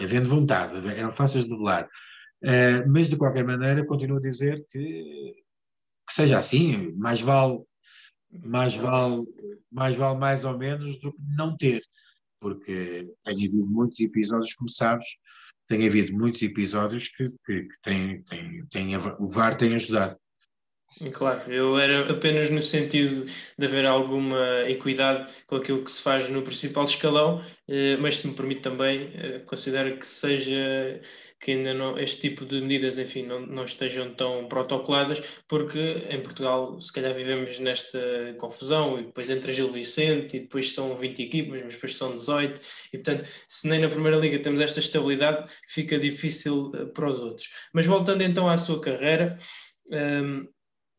havendo vontade, eram fáceis de dublar. mas, de qualquer maneira, continuo a dizer que que seja assim, mais vale, mais vale, mais vale mais ou menos do que não ter, porque tem havido muitos episódios, como sabes, tem havido muitos episódios que, que, que tem, tem, tem, o VAR tem ajudado. Claro, eu era apenas no sentido de haver alguma equidade com aquilo que se faz no principal escalão, eh, mas se me permite também, eh, considero que seja que ainda não, este tipo de medidas, enfim, não, não estejam tão protocoladas, porque em Portugal se calhar vivemos nesta confusão, e depois entra Gil Vicente, e depois são 20 equipas, mas depois são 18, e portanto, se nem na Primeira Liga temos esta estabilidade, fica difícil eh, para os outros. Mas voltando então à sua carreira, um, ehm,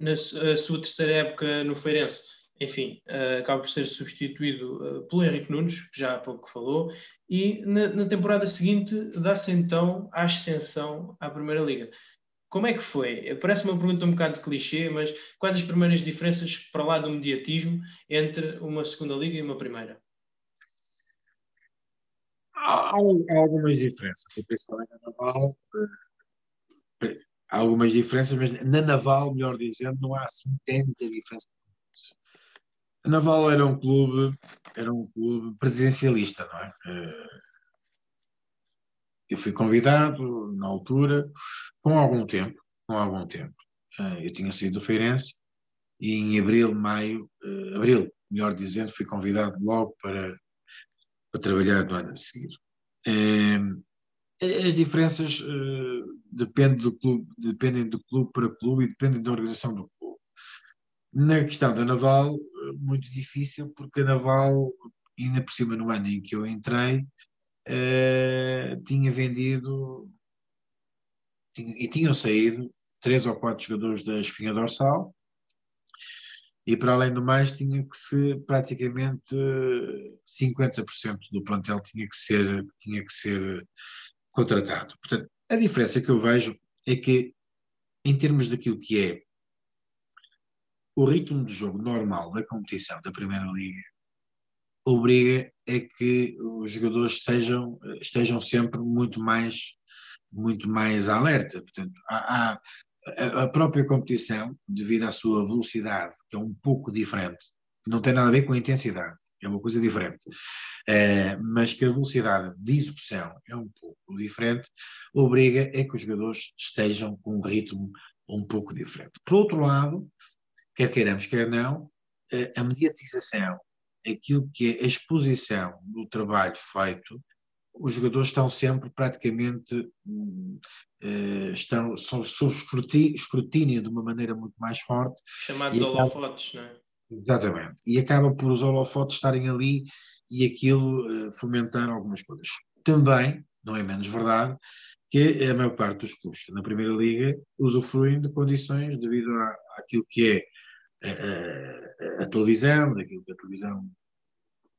na sua terceira época no Feirense, enfim, uh, acaba por ser substituído uh, pelo Henrique Nunes, que já há pouco falou, e na, na temporada seguinte dá-se então a ascensão à Primeira Liga. Como é que foi? Parece uma pergunta um bocado de clichê, mas quais as primeiras diferenças para lá do mediatismo entre uma segunda liga e uma primeira? Há, há algumas diferenças, principalmente na Naval. Há algumas diferenças, mas na Naval, melhor dizendo, não há assim tanta diferença a Naval era um clube, era um clube presidencialista, não é? Eh, eu fui convidado na altura, com algum tempo, com algum tempo. Eh, eu tinha saído do Feirense e em abril, maio, eh, abril, melhor dizendo, fui convidado logo para, para trabalhar no ano a seguir. As diferenças dependem do clube, dependem do clube para clube e dependem da organização do clube. Na questão da Naval, muito difícil, porque a Naval, ainda por cima no ano em que eu entrei, uh, tinha vendido tinha, e tinham saído três ou quatro jogadores da espinha dorsal, e para além do mais tinha que ser praticamente 50% do plantel tinha que ser tinha que ser contratado. Portanto, a diferença que eu vejo é que em termos daquilo que é o ritmo de jogo normal da competição da Primeira Liga obriga a que os jogadores sejam, estejam sempre muito mais, muito mais alerta. Portanto, há, há, a própria competição, devido à sua velocidade, que é um pouco diferente, não tem nada a ver com a intensidade, é uma coisa diferente, é, mas que a velocidade de execução é um pouco diferente, obriga a que os jogadores estejam com um ritmo um pouco diferente. Por outro lado, quer queiramos, quer não, a mediatização, aquilo que é a exposição do trabalho feito, os jogadores estão sempre praticamente uh, estão sob escrutínio, escrutínio de uma maneira muito mais forte. Chamados holofotes, não é? Exatamente. E acaba por os holofotes estarem ali e aquilo uh, fomentar algumas coisas. Também, não é menos verdade, que a maior parte dos clubes na Primeira Liga usufruem de condições devido à, àquilo que é a, a, a, televisão, daquilo que a televisão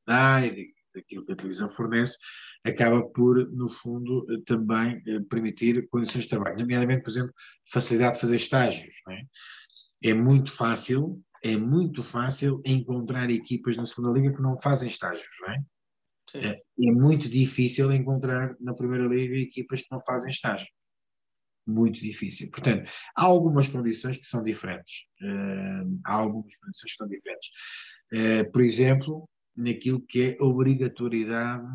dá e daquilo que a televisão fornece, acaba por, no fundo, também eh, permitir condições de trabalho, nomeadamente, por exemplo, facilidade de fazer estágios. É? é muito fácil, é muito fácil encontrar equipas na segunda liga que não fazem estágios, não é? É, é muito difícil encontrar na Primeira Liga equipas que não fazem estágio. Muito difícil. Portanto, há algumas condições que são diferentes. Uh, há algumas condições que são diferentes. Uh, por exemplo, naquilo que é obrigatoriedade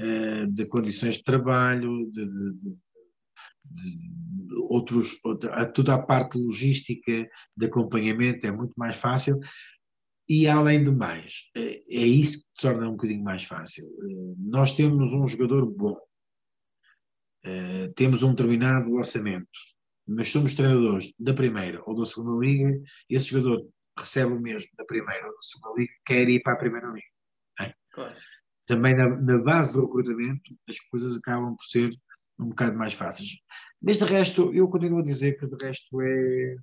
uh, de condições de trabalho, de, de, de outros, outra, toda a parte logística de acompanhamento é muito mais fácil. E além do mais, é, é isso que torna um bocadinho mais fácil. Eh, nós temos um jogador bom, eh, temos um determinado orçamento, mas somos treinadores da primeira ou da segunda liga, esse jogador recebe o mesmo da primeira ou da segunda liga, quer ir para a primeira liga. É? Claro. Também na, na, base do recrutamento, as coisas acabam por ser um bocado mais fáceis. Mas de resto, eu continuo a dizer que de resto é,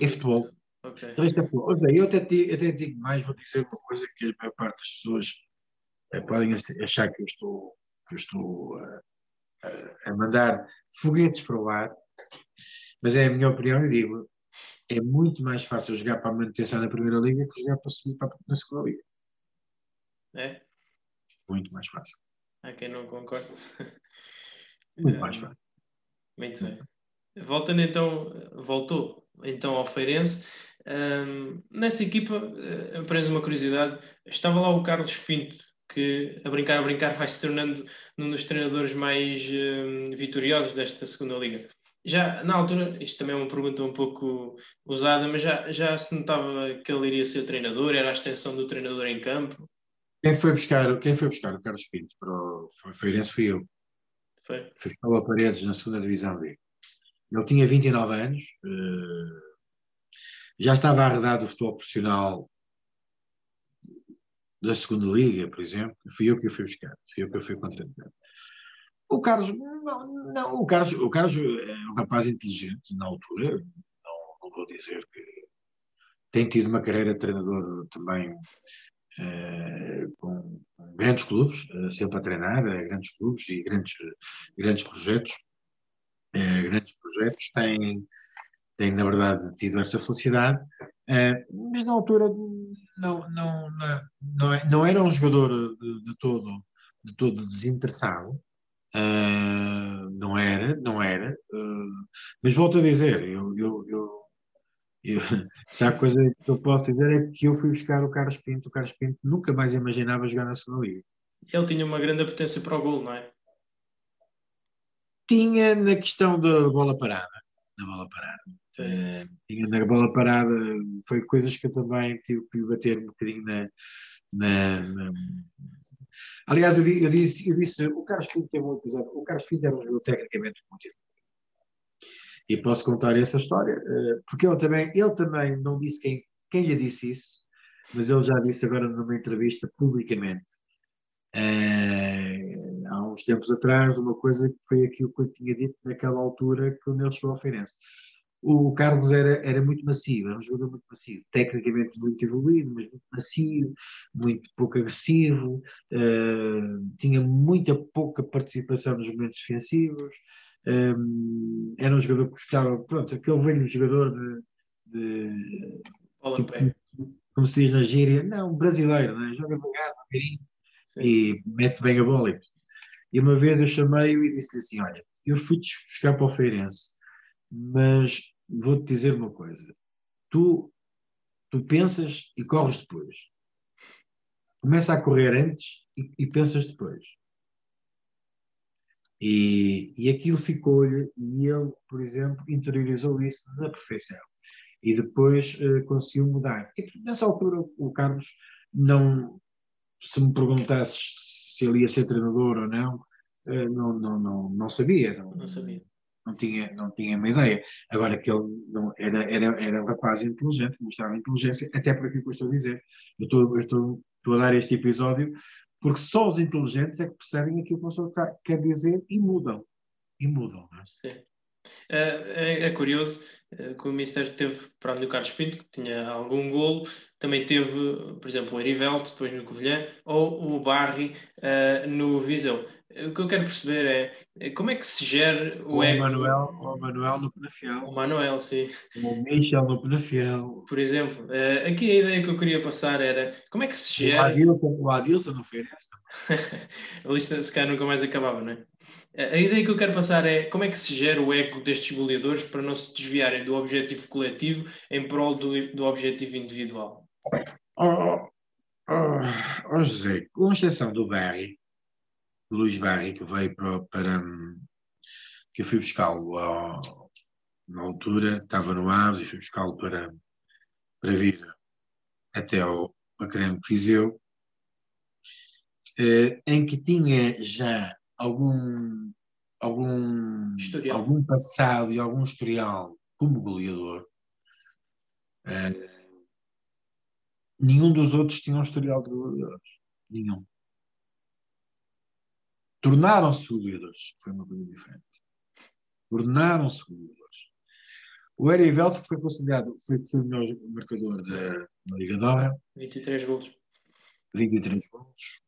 é futebol. Okay. Então, é, ou seja, eu até, digo, até digo mais, vou dizer uma coisa que a maior parte das pessoas é, podem achar que eu estou, que eu estou uh, uh, a mandar foguetes para o ar, mas é a minha opinião e digo, é muito mais fácil jogar para a manutenção na Primeira Liga que jogar para subir para a Segunda Liga. É? Muito mais fácil. Há quem não concorde. Muito mais fácil. Muito bem. Voltando então, voltou então ao Feirense. Um, nessa equipa, uh, apenas uma curiosidade, estava lá o Carlos Pinto, que a brincar a brincar vai se tornando um dos treinadores mais uh, vitoriosos desta segunda liga. Já na altura, isto também é uma pergunta um pouco usada, mas já, já se notava que ele iria ser treinador, era a extensão do treinador em campo. Quem foi buscar, quem foi buscar o Carlos Pinto para o Feirense fui eu. Foi. Foi o Paredes na segunda divisão B. Ele tinha 29 anos, uh, já estava arredado do futebol profissional da segunda liga, por exemplo, fui eu que o fui buscar, fui eu que o fui contratar. O Carlos, não, não, o Carlos, o Carlos é um rapaz inteligente na altura, não, não vou dizer que tem tido uma carreira de treinador também eh, com, com, grandes clubes, uh, sempre a treinar, uh, grandes clubes e grandes, grandes projetos. grandes projetos têm, tem, na verdade, tido essa felicidade, mas na altura não, não, não, não, é, não era um jogador de, de todo, de todo desinteressado, uh, não era, não era, uh, mas volto a dizer, eu, eu, eu, eu, se há coisa que eu posso dizer é que eu fui buscar o Carlos Pinto, o Carlos Pinto nunca mais imaginava jogar na segunda liga. Ele tinha uma grande potência para o gol, não é? Tinha na questão da bola parada, da bola parada. Uh, tinha na bola parada, foi coisas que eu também tive que bater um bocadinho na. na, na... Aliás, eu, eu, disse, eu disse, o Carlos Pinto teve um episódio, o Carlos Pinto era um jogador tecnicamente muito e posso contar essa história, uh, porque ele também, ele também não disse quem, quem lhe disse isso, mas ele já disse agora numa entrevista publicamente, uh, há uns tempos atrás, uma coisa que foi aquilo que eu tinha dito naquela altura quando ele chegou ao Feirense. O Carlos era, era muito macio, era um jogador muito macio, tecnicamente muito evoluído, mas muito macio, muito pouco agressivo, uh, tinha muita pouca participação nos momentos defensivos, um, era um jogador que gostava, pronto, aquele velho jogador de. de tipo, como, se diz na gíria, não, brasileiro, né? joga bem, devagarinho e mete bem a bola. E uma vez eu chamei-o e disse-lhe assim: Olha, eu fui-te buscar para o Feirense mas vou-te dizer uma coisa. Tu, tu pensas e corres depois. Começa a correr antes e, e pensas depois. E, e aquilo ficou-lhe, e ele, por exemplo, interiorizou isso na perfeição. E depois uh, conseguiu mudar. E nessa altura, o Carlos não, se me perguntasses se ele ia ser treinador ou não, uh, não, não, não, não sabia. Não, não sabia. não tinha, não tinha uma ideia. Agora que ele não, era, era, era um rapaz inteligente, mostrava inteligência, até por aquilo que eu estou a dizer. Eu estou, eu estou, estou a dar este episódio porque só os inteligentes é que percebem aquilo que o professor quer dizer e mudam. E mudam. Não é? Sim. É, é, é, curioso eh, que o Mister teve, para o Carlos Pinto, que tinha algum golo, também teve, por exemplo, o Erivelto, depois no Covilhã, ou o Barry uh, no Viseu. O que eu quero perceber é como é que se gera o, o ego. Manuel, o Manuel no Penafiel. O Manuel, sim. O Michel no Penafiel. Por exemplo, uh, aqui a ideia que eu queria passar era como é que se gera. O Adilson, o Adilson não foi essa. a lista se calhar nunca mais acabava, não é? A ideia que eu quero passar é como é que se gera o ego destes goleadores para não se desviarem do objetivo coletivo em prol do, do objetivo individual? Oh, oh, oh José, com exceção do Barry, Luís Barry, que veio para, para que eu fui buscá-lo na altura, estava no Aves e fui buscá-lo para, para vir até ao Académico Viseu, eh, em que tinha já algum, algum, algum passado e algum historial como goleador. Uh, nenhum dos outros tinha um historial de goleadores. Nenhum. Tornaram-se goleadores. Foi uma coisa diferente. Tornaram-se goleadores. O Erivelto foi considerado, foi, foi o melhor marcador da, da Liga Dora. 23 gols. 23 gols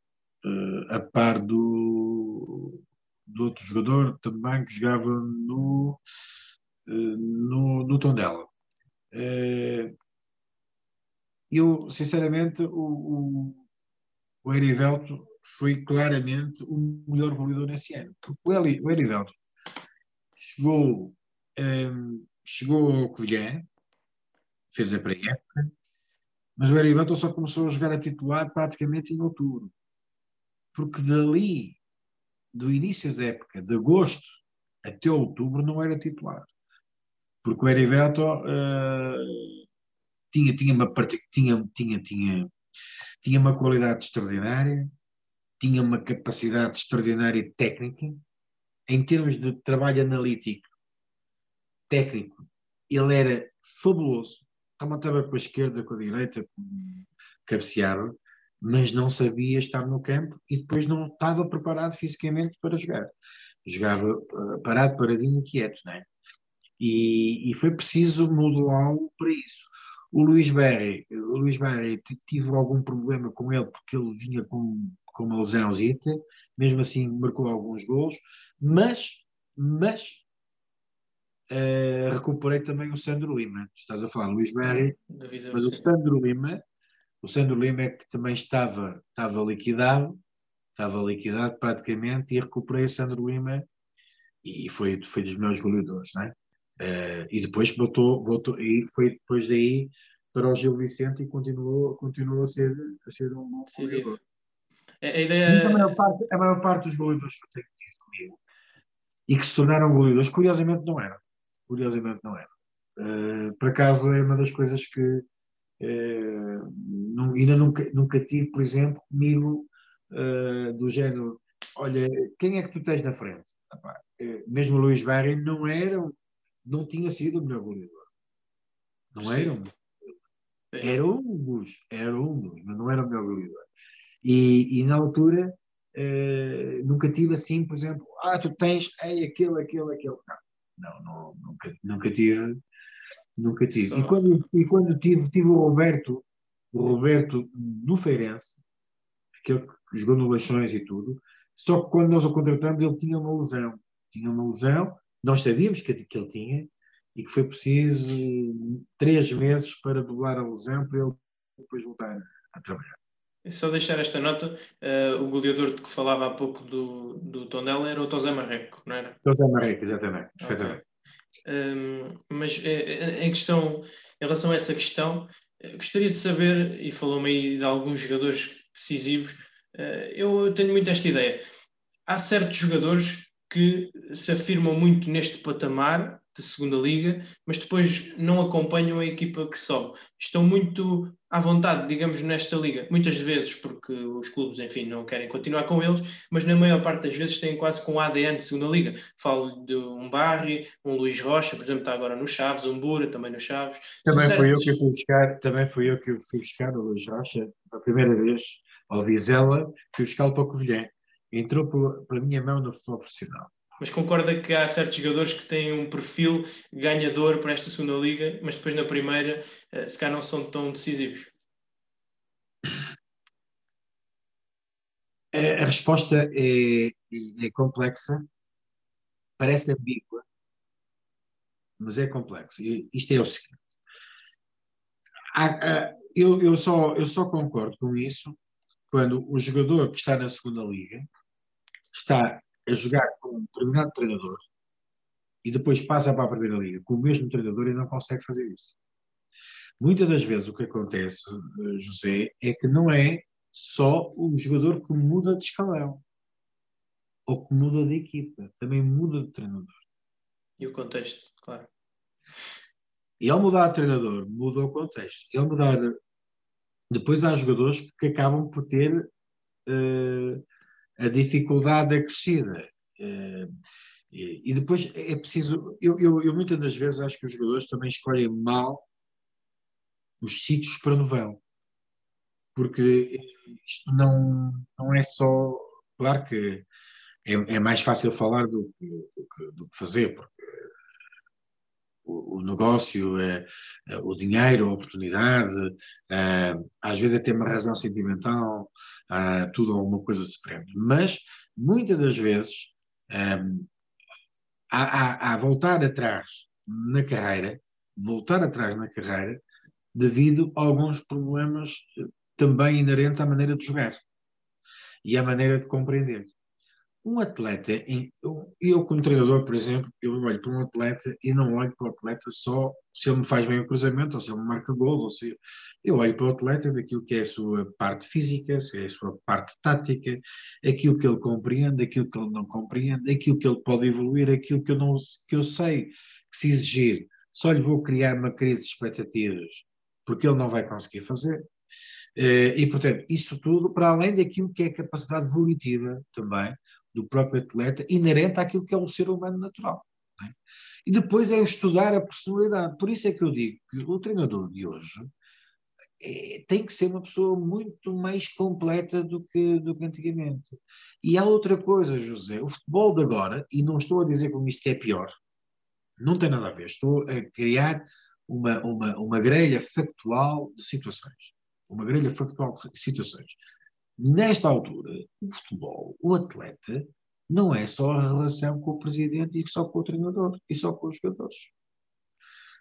uh, a par do, do outro jogador também que jogava no, uh, no, no Tondela. Uh, eu, sinceramente, o, o, o Erivelto foi claramente o melhor goleador nesse ano. Porque o, Eli, o Erivelto chegou, um, chegou ao Covilhã, fez a pré-época, mas o Erivelto só começou a jogar a titular praticamente em outubro porque dali, do início da época, de agosto até outubro, não era titular. Porque o Heriberto uh, tinha, tinha, uma, tinha, tinha, tinha, tinha uma qualidade extraordinária, tinha uma capacidade extraordinária técnica, em termos de trabalho analítico, técnico, ele era fabuloso. Remontava com a esquerda, com a direita, cabeceava mas não sabia estar no campo e depois não estava preparado fisicamente para jogar. Jogava uh, parado, paradinho, quieto, não é? E, e foi preciso modelá-lo para isso. O Luís Berry, o Luís Berry tive algum problema com ele porque ele vinha com, com uma lesãozita, mesmo assim marcou alguns gols, mas, mas uh, recuperei também o Sandro Lima. Estás a falar Luís Berry, mas o Sandro Lima o Sandro Lima é que também estava, estava liquidado, estava liquidado praticamente, e recuperei o Sandro Lima e foi, foi dos meus goleadores, não é? Uh, e depois voltou, voltou, e foi depois daí para o Gil Vicente e continuou, continuou a, ser, a ser um bom goleador. A, a, ideia... a, maior parte, a maior parte dos goleadores que eu tenho tido comigo e que se tornaram goleadores, curiosamente não eram. Curiosamente não eram. Uh, por acaso é uma das coisas que, Uh, ainda nunca, nunca tive, por exemplo, comigo uh, do género: olha, quem é que tu tens na frente? Epá, uh, mesmo Luís Barry não era, não tinha sido o melhor goleador. Não Sim. era um. Era um dos, era um dos, mas não era o melhor goleador. E, e na altura nunca tive assim, por exemplo, ah, tu tens ei, aquele, aquele, aquele. Não, não, nunca, nunca tive Nunca tive. Só... E, quando, e quando tive, tive o Roberto, o Roberto do Feirense, aquele que jogou no Leixões e tudo, só que quando nós o contratamos ele tinha uma lesão. Tinha uma lesão, nós sabíamos que, que ele tinha, e que foi preciso três meses para doblar a lesão para ele depois voltar a trabalhar. Só deixar esta nota, uh, o goleador de que falava há pouco do, do Tondela era o Tosé Marreco, não era? Tosé Marreco, exatamente, perfeitamente. Okay. Um, mas eh, em questão, em relação a essa questão, eh, gostaria de saber, e falou-me aí de alguns jogadores decisivos, uh, eu tenho muito esta ideia. Há certos jogadores que se afirmam muito neste patamar de segunda liga, mas depois não acompanham a equipa que sobe. Estão muito à vontade, digamos, nesta liga, muitas vezes porque os clubes, enfim, não querem continuar com eles, mas na maior parte das vezes têm quase com ADN de segunda liga. Falo de um Barry, um Luís Rocha, por exemplo, está agora no Chaves, um Bura também no Chaves. Também fui eu que fui buscar, também fui eu que fui buscar o Luís Rocha, a primeira vez, ao Vizela, fui buscar o para o Covilhã. Entrou pela minha mão no futebol profissional. Mas concorda que há certos jogadores que têm um perfil ganhador para esta segunda liga, mas depois na primeira eh, se calhar não são tão decisivos? A resposta é, é complexa, parece ambígua, mas é complexa. Isto é o seguinte: eu, eu, só, eu só concordo com isso quando o jogador que está na segunda liga está a jogar com um determinado treinador e depois passa para a primeira liga com o mesmo treinador e não consegue fazer isso. Muitas das vezes o que acontece, eh, José, é que não é só o jogador que muda de escalão ou que muda de equipa, também muda de treinador. E o contexto, claro. E ao mudar de treinador, muda o contexto. E ao mudar. Depois há jogadores que acabam por ter uh, a dificuldade acrescida. Uh, e, e, depois é preciso. Eu, eu, eu, muitas das vezes acho que os jogadores também escolhem mal os sítios para onde vão. Porque isto não, não é só. Claro que é, é mais fácil falar do que, do do que fazer, porque o, negócio, é, é, o dinheiro, a oportunidade, é, às vezes até uma razão sentimental, tudo alguma coisa se prende. Mas, muitas das vezes, há, há, há voltar atrás na carreira, voltar atrás na carreira, devido a alguns problemas também inerentes à maneira de jogar e à maneira de compreender um atleta, eu como treinador, por exemplo, eu olho para um atleta e não olho para o atleta só se ele me faz bem o cruzamento, ou se ele me marca gol, ou se eu olho para o atleta daquilo que é a sua parte física, se é a sua parte tática, aquilo que ele compreende, aquilo que ele não compreende, aquilo que ele pode evoluir, aquilo que eu, não, que eu sei que se exigir, só lhe vou criar uma crise de expectativas, porque ele não vai conseguir fazer. Eh, e, portanto, isso tudo para além daquilo que é capacidade volitiva também, do próprio atleta, inerente àquilo que é um ser humano natural. É? E depois é estudar a personalidade. Por isso é que eu digo que o treinador de hoje é, tem que ser uma pessoa muito mais completa do que, do que antigamente. E há outra coisa, José, o futebol de agora, e não estou a dizer com isto que é pior, não tem nada a ver, estou a criar uma, uma, uma grelha factual de situações. Uma grelha factual de situações. Nesta altura, o futebol, o atleta, não é só a relação com o presidente e só com o treinador e só com os jogadores.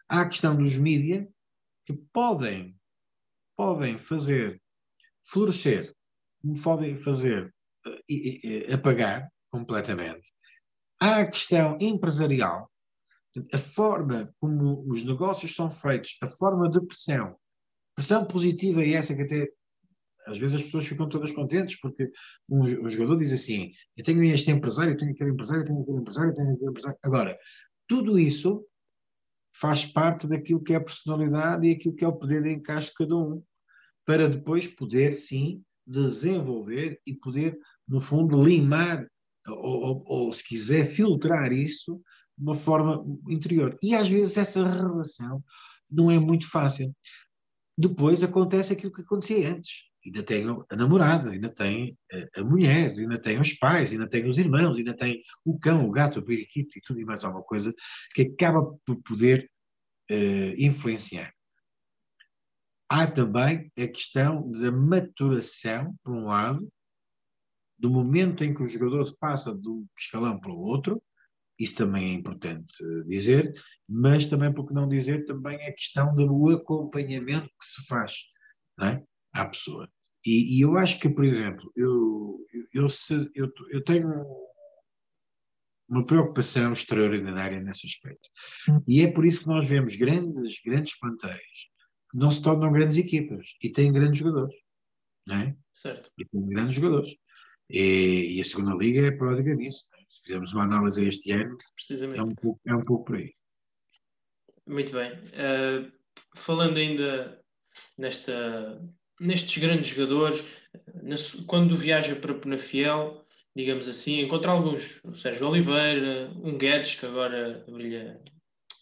Há a questão dos mídias que podem, podem fazer florescer, podem fazer uh, apagar completamente. Há a questão empresarial, a forma como os negócios são feitos, a forma de pressão, pressão positiva e essa que até às vezes as pessoas ficam todas contentes porque um, um jogador diz assim: eu tenho este empresário, eu tenho aquele empresário, eu tenho aquele empresário, eu tenho aquele empresário. Agora, tudo isso faz parte daquilo que é a personalidade e aquilo que é o poder de encaixe de cada um, para depois poder, sim, desenvolver e poder, no fundo, limar ou, ou, ou se quiser, filtrar isso de uma forma interior. E às vezes essa relação não é muito fácil. Depois acontece aquilo que acontecia antes ainda tem a namorada, ainda tem a mulher, ainda tem os pais, ainda tem os irmãos, ainda tem o cão, o gato, o periquito e tudo e mais alguma coisa que acaba por poder uh, influenciar. Há também a questão da maturação, por um lado, do momento em que o jogador passa de um escalão para o outro, isso também é importante dizer, mas também, por que não dizer, também a questão do acompanhamento que se faz. Não é? À pessoa. E, e, eu acho que, por exemplo, eu, eu, eu, eu tenho uma preocupação extraordinária nesse aspecto. E é por isso que nós vemos grandes, grandes plantéis que não se tornam grandes equipas e têm grandes jogadores. Não é? Certo. E têm grandes jogadores. E, e a segunda liga é pródiga nisso. É? Se fizermos uma análise este ano, é um pouco, é um pouco por aí. Muito bem. Uh, falando ainda nesta, nestes grandes jogadores, quando viaja para Penafiel, digamos assim, encontra alguns, o Sérgio Oliveira, um Guedes, que agora brilha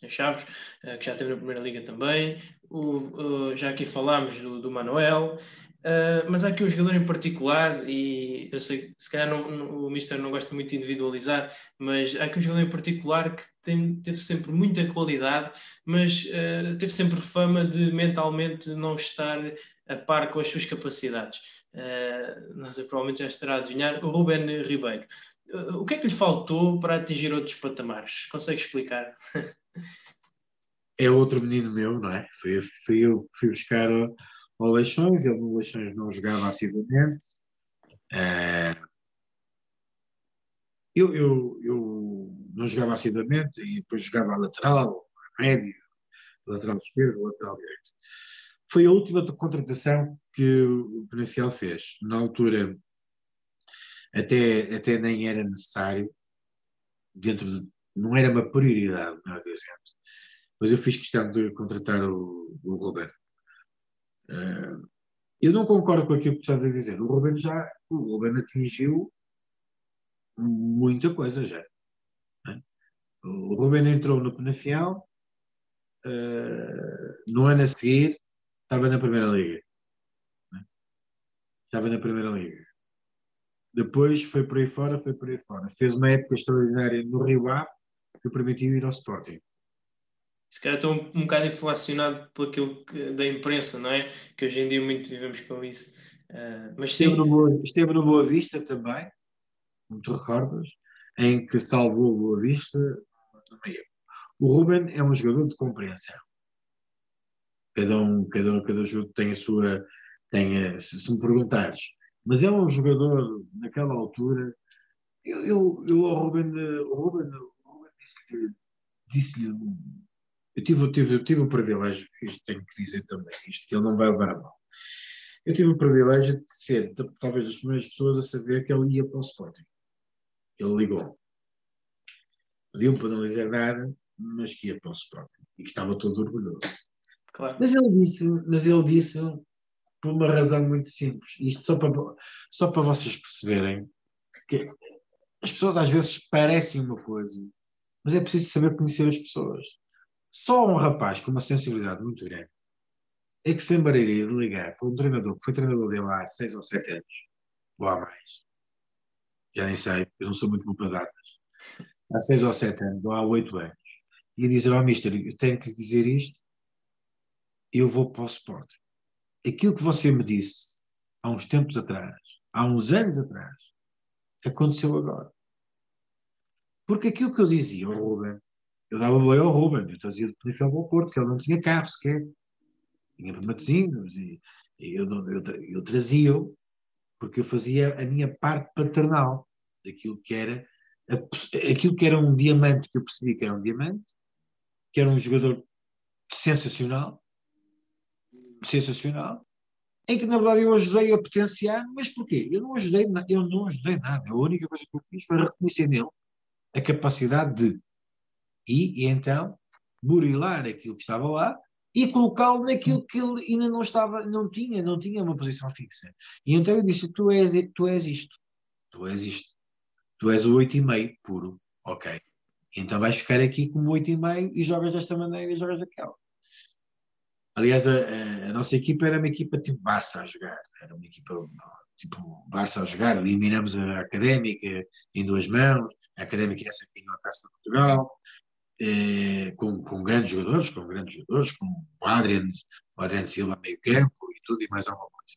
em Chaves, uh, que já teve na Primeira Liga também, o, já aqui falámos do, do Manuel, Uh, mas há aqui um jogador em particular, e eu sei que se calhar não, não, o Mister não gosta muito de individualizar, mas há aqui um jogador em particular que tem, teve sempre muita qualidade, mas uh, teve sempre fama de mentalmente não estar a par com as suas capacidades. Uh, não sei, provavelmente já estará a adivinhar, o Ruben Ribeiro. o que é que lhe faltou para atingir outros patamares? Consegue explicar? é outro menino meu, não é? Fui, fui, eu, fui buscar ao Leixões, ele no Leixões não jogava assiduamente. Uh, eu, eu, eu não jogava assiduamente e depois jogava a lateral, a médio, lateral esquerdo, lateral direito. Foi a última contratação que o Penafiel fez. Na altura, até, até nem era necessário, dentro de, não era uma prioridade, melhor dizendo. Mas eu fiz questão de contratar o, o Roberto. Uh, eu não concordo com aquilo que estás a dizer. O Ruben já, o Ruben atingiu muita coisa já. Né? O Ruben entrou no Penafiel, uh, no ano a seguir estava na Primeira Liga. Né? Estava na Primeira Liga. Depois foi por aí fora, foi por aí fora. Fez uma época extraordinária no Rio Ave que permitiu ir ao Sporting se calhar estou um, um bocado inflacionado por aquilo que, da imprensa, não é? Que hoje em dia muito vivemos com isso. Uh, mas esteve, no Boa, esteve no Boa Vista também, como tu recordas, em que salvou o Boa Vista O Ruben é um jogador de compreensão. Cada um, cada um, cada jogo tem a sua. Tem a, se, se me perguntares, mas é um jogador naquela altura. Eu, eu, eu ao Ruben, o Ruben, Ruben disse-lhe disse eu tive, tive, eu tive o privilégio, isto tenho que dizer também, isto que ele não vai levar a mal. Eu tive o privilégio de ser talvez das primeiras pessoas a saber que ele ia para o Sporting. Ele ligou. Pediu para não dizer nada, mas que ia para o Sporting. E que estava todo orgulhoso. Claro. Mas ele disse, mas ele disse por uma razão muito simples. Isto só para, só para vocês perceberem que as pessoas às vezes parecem uma coisa, mas é preciso saber conhecer as pessoas. Só um rapaz com uma sensibilidade muito grande é que se embararia de ligar para um treinador que foi treinador dele há seis ou sete anos, ou há mais. Já nem sei, eu não sou muito bom para datas. Há seis ou sete anos, ou há oito anos. E dizer ao oh, Mister, eu tenho que dizer isto, eu vou para o Sport. Aquilo que você me disse há uns tempos atrás, há uns anos atrás, aconteceu agora. Porque aquilo que eu dizia ao Ruben eu dava boleia ao Ruben, eu trazia do Penafiel para o Porto, que ele não tinha carro sequer. Tinha Matosinhos, e, e eu, eu, eu trazia-o porque eu fazia a minha parte paternal daquilo que era aquilo que era um diamante, que eu percebi que era um diamante, que era um jogador sensacional, sensacional, em que na verdade eu ajudei a potenciar, mas porquê? Eu não ajudei, eu não ajudei nada. A única coisa que eu fiz foi reconhecer nele a capacidade de e, e então burilar aquilo que estava lá e colocá-lo naquilo que ele ainda não estava, não tinha, não tinha uma posição fixa. E então eu disse: Tu és, tu és isto, tu és isto, tu és o 8,5 puro, ok. Então vais ficar aqui como 8,5 e jogas desta maneira e jogas daquela. Aliás, a, a, nossa equipa era uma equipa tipo Barça a jogar, era uma equipa tipo Barça a jogar. Eliminamos a Académica em duas mãos, a Académica é essa que ganhou a taça de Portugal, eh, com, com, grandes jogadores, com grandes jogadores, com o Adrian, o Adrian Silva meio campo e tudo e mais alguma coisa.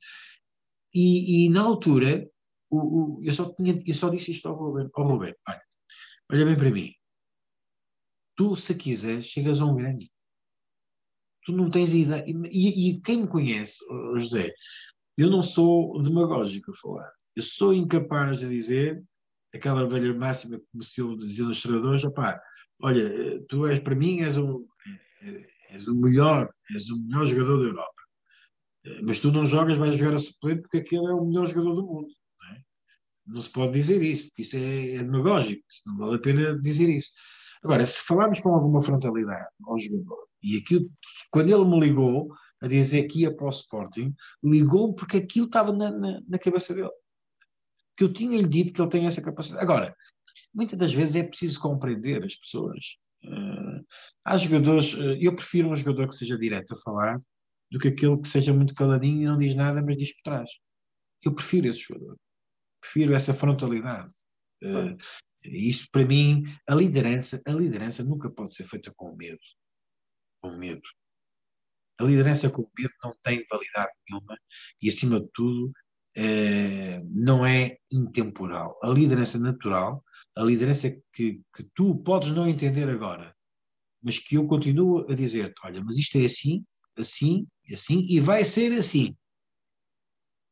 E, e na altura, o, o, eu, só tinha, eu só disse isto ao Ruben, ao Ruben olha, olha bem para mim, tu se quiseres chegas a um grande, tu não tens ideia, e, e quem me conhece, José, eu não sou demagógico a falar, eu sou incapaz de dizer aquela velha máxima que começou a dizer nos treinadores, opá, olha, tu és para mim és, um, és o melhor, és o melhor jogador da Europa. Mas tu não jogas, vais jogar a suplente porque aquele é o melhor jogador do mundo. Não, é? não se pode dizer isso, porque isso é, é demagógico, não vale a pena dizer isso. Agora, se falarmos com alguma frontalidade ao jogador E aquilo, quando ele me ligou a dizer que ia para o Sporting, ligou porque aquilo estava na, na, na cabeça dele. Que eu tinha-lhe dito que ele tem essa capacidade. Agora, muitas das vezes é preciso compreender as pessoas. Uh, há jogadores, uh, eu prefiro um jogador que seja direto a falar do que aquele que seja muito caladinho e não diz nada, mas diz por trás. Eu prefiro esse jogador. Prefiro essa frontalidade. Uh, isso para mim, a liderança, a liderança nunca pode ser feita com medo. Com medo. A liderança com medo não tem validade nenhuma e, acima de tudo, eh, não é intemporal. A liderança natural, a liderança que, que tu podes não entender agora, mas que eu continuo a dizer olha, mas isto é assim, assim, assim, e vai ser assim.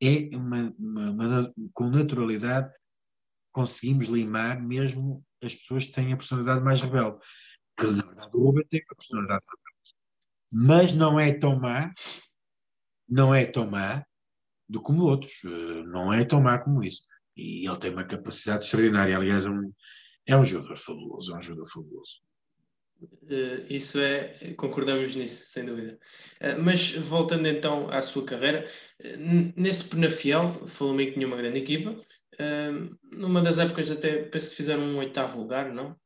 É uma, uma, uma com naturalidade conseguimos limar mesmo as pessoas que têm a personalidade mais rebelde. Que na verdade o Ruben tem a personalidade rebelde. Mas não é tão má, não é tão má do como outros. Eh, não é tão má como isso. E ele tem uma capacidade extraordinária. Aliás, é um, é um jogador fabuloso, é um jogador fabuloso. Uh, isso é, concordamos nisso, sem dúvida. Uh, mas voltando então à sua carreira, nesse Penafiel, falou-me que tinha uma grande equipa, numa das épocas até penso que fizeram um oitavo lugar, não?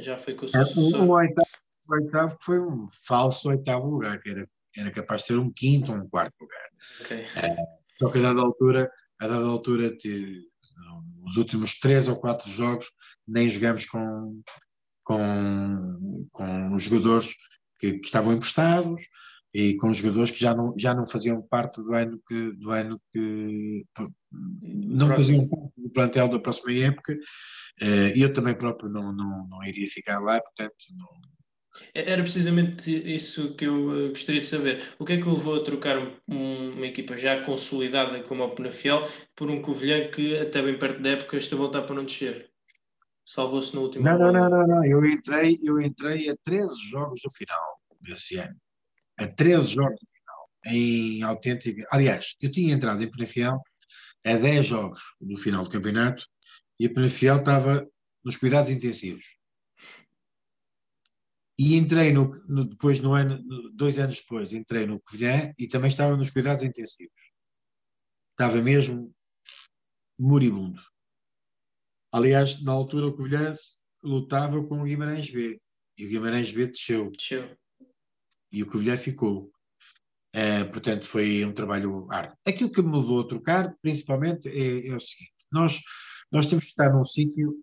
Já foi com o seu é, sucessor. O, oitavo, oitavo foi um falso oitavo lugar, que era, era capaz de ter um quinto ou um quarto lugar. Okay. Uh, só que a dada altura, a dada altura de, nos últimos três ou quatro jogos nem jogamos com, com, com os jogadores que, que estavam emprestados, e com jogadores que já não, já não faziam parte do ano que, do ano que não faziam parte do plantel da próxima época eh, e eu também próprio não, não, não iria ficar lá, portanto não... Era precisamente isso que eu eh, gostaria de saber. O que é que levou a trocar uma equipa já consolidada como a Penafiel por um Covilhã que até bem perto da época está a voltar para não descer? Salvou-se no último não, não, não, não, não, eu entrei, eu entrei a 13 jogos do final desse ano a 13 jogos do final, em autêntica. Aliás, eu tinha entrado em Penafiel a 10 jogos do final do campeonato e a Penafiel estava nos cuidados intensivos. E entrei no, no, depois, no ano, dois anos depois, entrei no Covilhã e também estava nos cuidados intensivos. Estava mesmo moribundo. Aliás, na altura o Covilhã lutava com o Guimarães B. E o Guimarães B desceu. Desceu e o Covilhã ficou. Uh, portanto, foi um trabalho árduo. Aquilo que me levou a trocar, principalmente, é, é o seguinte: nós, nós temos que estar num sítio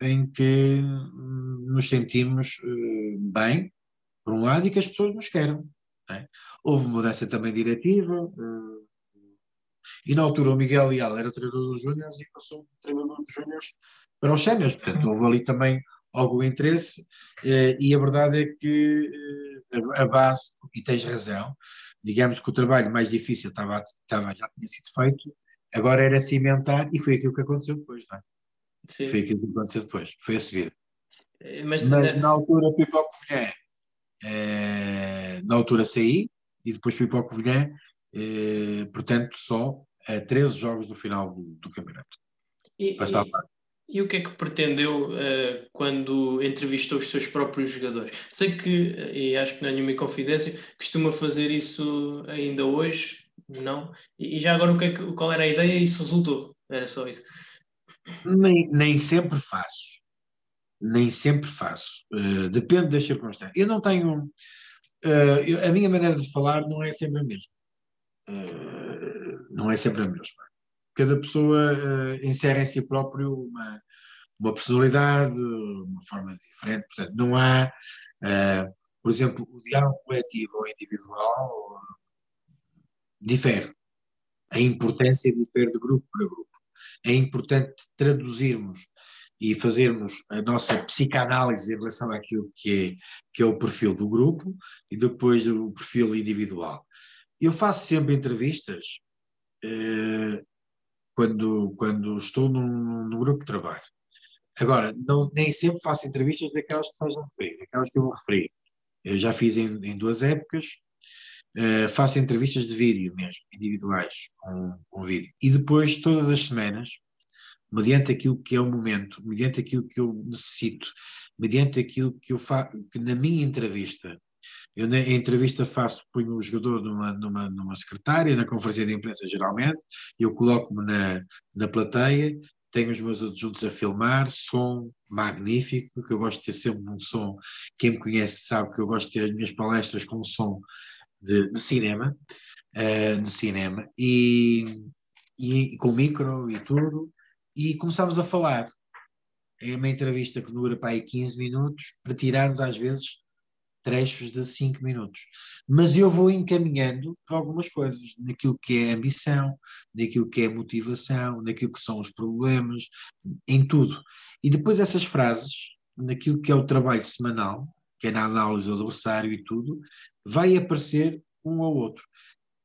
em que hum, nos sentimos uh, bem, por um lado, e que as pessoas nos queiram. É? Houve mudança também diretiva, uh, e na altura o Miguel Leal era o treinador dos Júniors e passou o treinador dos Júniors para os Séniores. Portanto, houve ali também algum interesse, e a verdade é que a base, e tens razão, digamos que o trabalho mais difícil estava, estava, já tinha sido feito, agora era cimentar, e foi aquilo que aconteceu depois, não é? Sim. Foi aquilo que aconteceu depois, foi a subida. Eh, mas, Mas na altura fui para o Covilhã, eh, na altura saí, e depois fui para o Covilhã, eh, portanto, só a 13 jogos do final do, do campeonato. E, e, e o que é que pretendeu uh, quando entrevistou os seus próprios jogadores? Sei que, eh, e acho que não é nenhuma confidência, costuma fazer isso ainda hoje, não? E, e já agora o que é que, qual era a ideia e isso resultou? Era só isso. Nem, nem sempre faço. Nem sempre faço. Uh, depende das circunstâncias. Eu não tenho. Uh, eu, a minha maneira de falar não é sempre a mesma. não é sempre a mesma cada pessoa uh, encerra em si próprio uma, uma personalidade, uma forma diferente. Portanto, não há, uh, por exemplo, o diálogo coletivo ou individual uh, difere. A importância difere de grupo para grupo. É importante traduzirmos e fazermos a nossa psicanálise em relação àquilo que é, que é o perfil do grupo e depois o perfil individual. Eu faço sempre entrevistas uh, quando, quando estou num, num grupo de trabalho. Agora, não, nem sempre faço entrevistas daquelas que referir, daquelas que eu vou referir. Eu já fiz em, em duas épocas, uh, faço entrevistas de vídeo mesmo, individuais, com, com vídeo. E depois, todas as semanas, mediante aquilo que é o momento, mediante aquilo que eu necessito, mediante aquilo que eu faço, que na minha entrevista Eu na entrevista faço, ponho o jogador numa, numa, numa secretária, na conferência de imprensa geralmente, eu coloco-me na, na plateia, tenho os meus adjuntos a filmar, som magnífico, que eu gosto de ter sempre um som, quem me conhece sabe que eu gosto de ter as minhas palestras com um som de, de cinema, uh, de cinema, e, e, com micro e tudo, e começámos a falar. É uma entrevista que dura para aí 15 minutos, para tirarmos às vezes trechos de 5 minutos. Mas eu vou encaminhando para algumas coisas, naquilo que é ambição, naquilo que é motivação, naquilo que são os problemas, em tudo. E depois essas frases, naquilo que é o trabalho semanal, que é na análise do adversário e tudo, vai aparecer um ao outro.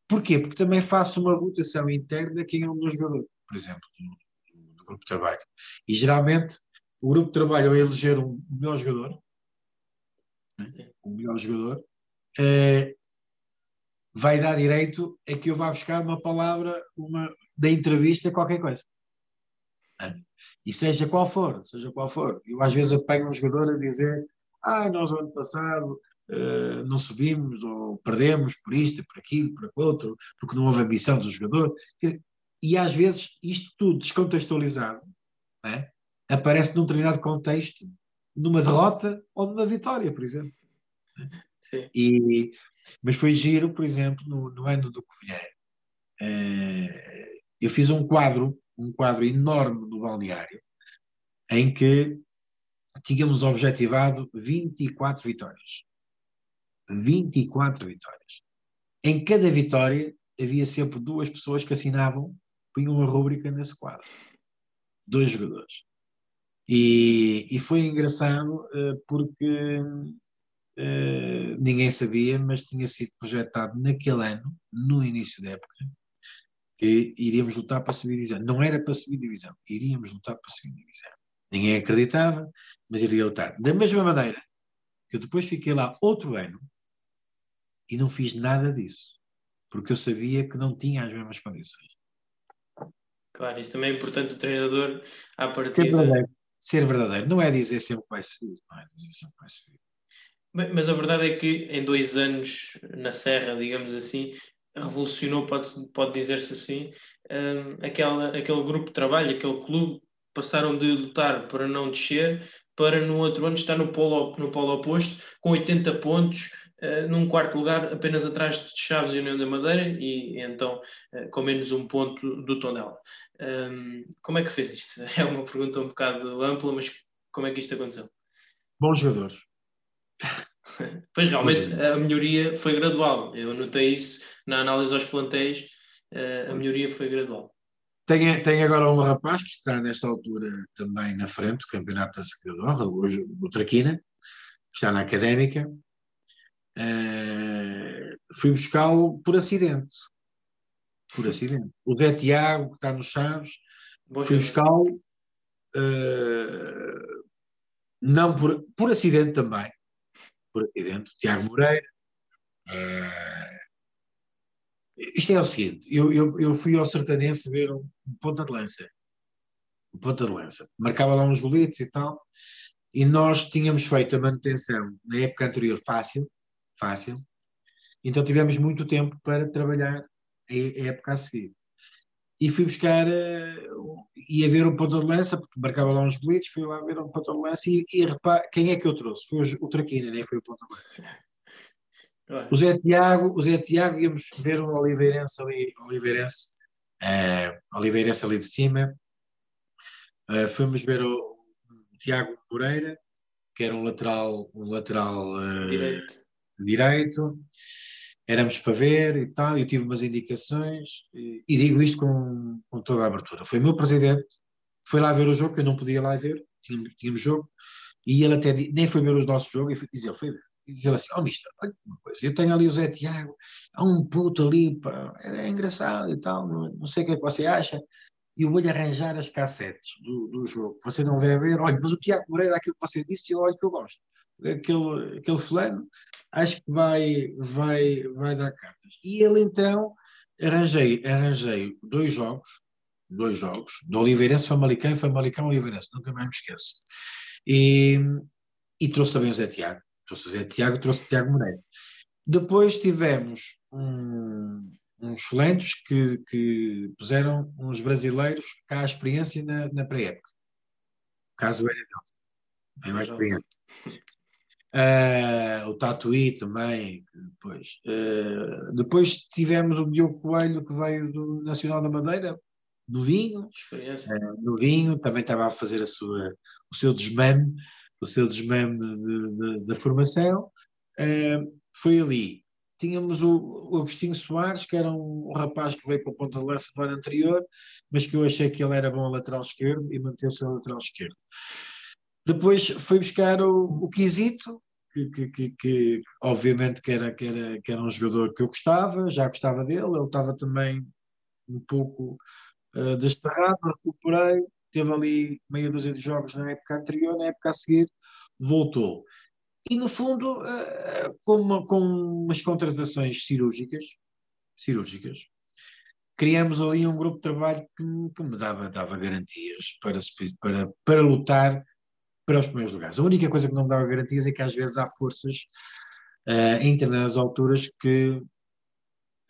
Porquê? Porque também faço uma votação interna quem é o meu jogador, por exemplo, do, do grupo de trabalho. E geralmente o grupo de trabalho vai eleger um melhor jogador, né? o melhor jogador, é, vai dar direito a que eu vá buscar uma palavra uma, da entrevista, qualquer coisa. É. E seja qual for, seja qual for. Eu às vezes apanho um jogador a dizer ah, nós ano passado uh, não subimos ou perdemos por isto, por aquilo, por outro, porque não houve ambição do jogador. E às vezes isto tudo descontextualizado é? aparece num determinado contexto numa derrota ou numa vitória, por exemplo. Sim. E, mas foi giro, por exemplo, no, no ano do Covilhã. Uh, eu fiz um quadro, um quadro enorme no balneário, em que tínhamos objetivado 24 vitórias. 24 vitórias. Em cada vitória havia sempre duas pessoas que assinavam, punham uma rúbrica nesse quadro. Dois jogadores. E, e foi engraçado uh, porque uh, ninguém sabia, mas tinha sido projetado naquele ano, no início da época, que iríamos lutar para subir divisão. Não era para subir divisão, iríamos lutar para subir divisão. Ninguém acreditava, mas iria lutar. Da mesma maneira que eu depois fiquei lá outro ano e não fiz nada disso, porque eu sabia que não tinha as mesmas condições. Claro, isso também é importante o treinador à partida. Sempre ser verdadeiro. Não é dizer sempre que vai subir, não é dizer sempre que vai subir. Mas a verdade é que em dois anos na Serra, digamos assim, revolucionou, pode, pode dizer-se assim, um, aquela, aquele grupo de trabalho, aquele clube, passaram de lutar para não descer para no outro ano estar no polo, no polo oposto, com 80 pontos, uh, num quarto lugar, apenas atrás de Chaves e União da Madeira, e, e então uh, com menos um ponto do Tondela. Um, como é que fez isto? É uma pergunta um bocado ampla, mas como é que isto aconteceu? Bons jogadores. pois realmente a melhoria foi gradual. Eu notei isso na análise aos plantéis, uh, a melhoria foi gradual. Tem, tem agora um rapaz que está nesta altura também na frente do Campeonato da Honra, hoje o Traquina, que está na Académica. Uh, fui buscá-lo por acidente. Por acidente. O Zé Tiago, que está nos Chaves, Boa fui buscá-lo uh, não por, por acidente também. Por acidente. O Tiago Moreira. Uh, isto é o seguinte, eu, eu, eu fui ao Sertanense ver um, um ponta de lança. Um ponta de lança. Marcava lá uns golitos e tal, e nós tínhamos feito a manutenção na época anterior fácil, fácil, então tivemos muito tempo para trabalhar a, a época a seguir. E fui buscar, uh, ia ver um ponta de lança, porque marcava lá uns golitos, fui lá ver um ponta de lança e, e repara, quem é que eu trouxe? Foi o, o Traquina, nem foi o ponta de lança. O Zé Tiago, o Zé Tiago íamos ver um Oliveirense ali, Oliveirense, uh, Oliveirense ali de cima. Uh, fomos ver o, o, Tiago Moreira, que era um lateral, um lateral uh, direito. Direito. Éramos para ver e tal, eu tive umas indicações, e, e digo isto com, com toda a abertura. Foi o meu presidente, foi lá ver o jogo, que eu não podia lá ver, tínhamos, tínhamos jogo, e ele até nem foi ver o nosso jogo, e ele foi ver e dizer assim, oh mister, olha uma coisa, eu tenho ali o Zé Tiago, há um puto ali, pá, é, engraçado e tal, não, não, sei o que é que você acha, e eu vou-lhe arranjar as cassetes do, do jogo, você não vai ver, olha, mas o Tiago Moreira, aquilo que você disse, eu olho que eu gosto, aquele, aquele fulano, acho que vai, vai, vai dar cartas. E ele então, arranjei, arranjei dois jogos, dois jogos, do Oliveirense, Famalicão e Famalicão Oliveirense, nunca mais me esqueço. E, e trouxe também o Zé Tiago Trouxe o Zé Tiago, trouxe o Tiago Moreira. Depois tivemos um, uns excelentes que, que puseram uns brasileiros cá a experiência na, na pré-época. Caso era é mais experiente. Uh, o Tatuí também, depois. Uh, depois tivemos o Diogo Coelho, que veio do Nacional da Madeira, do vinho. Uh, no vinho, também estava a fazer a sua, o seu desmame, o seu desmame de, de, de formação. foi ali. Tínhamos o, o, Agostinho Soares, que era um, um rapaz que veio para o Ponta de Lança no ano anterior, mas que eu achei que ele era bom a lateral esquerdo e manteve-se a lateral esquerdo. Depois foi buscar o, o Quisito, que, que, que, que, obviamente que era, que, era, que era um jogador que eu gostava, já gostava dele, ele estava também um pouco uh, desterrado, recuperei, teve ali meia dúzia de jogos na época anterior, na época a seguir voltou. E no fundo, uh, com, uma, com umas contratações cirúrgicas, cirúrgicas, criamos ali um grupo de trabalho que, que me dava, dava garantias para, para, para lutar para os primeiros lugares. A única coisa que não me dava garantias é que às vezes há forças uh, em determinadas alturas que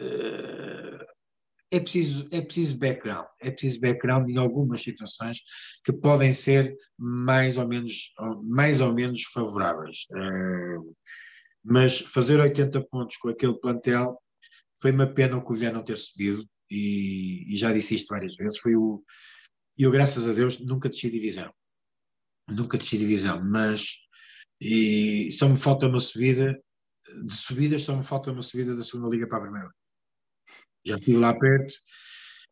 uh, é, preciso, é preciso background, é preciso background em algumas situações que podem ser mais ou menos, mais ou menos favoráveis. Uh, mas fazer 80 pontos com aquele plantel foi uma pena o Covilhã não ter subido e, e, já disse isto várias vezes, foi o eu graças a Deus nunca desci divisão nunca desci divisão, mas e só me falta uma subida, de subidas só me falta uma subida da segunda liga para a primeira. Já estive lá perto,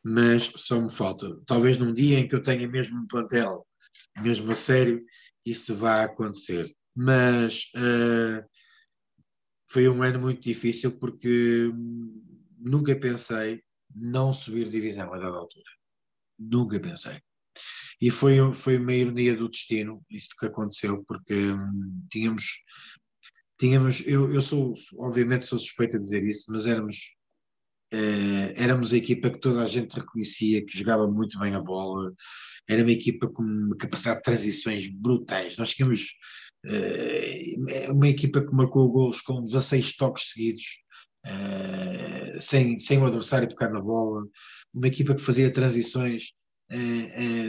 mas só me falta. Talvez num dia em que eu tenha mesmo um plantel, mesmo a sério, isso vá acontecer. Mas uh, foi um ano muito difícil porque nunca pensei não subir divisão a dada altura. Nunca pensei. E foi, foi uma ironia do destino, isto que aconteceu, porque hum, tínhamos, tínhamos eu, eu sou, obviamente sou suspeito a dizer isso, mas éramos, eh, éramos a equipa que toda a gente reconhecia, que jogava muito bem a bola, era uma equipa com uma capacidade de transições brutais, nós tínhamos eh, uma equipa que marcou golos com 16 toques seguidos, eh, sem, sem o adversário tocar na bola, uma equipa que fazia transições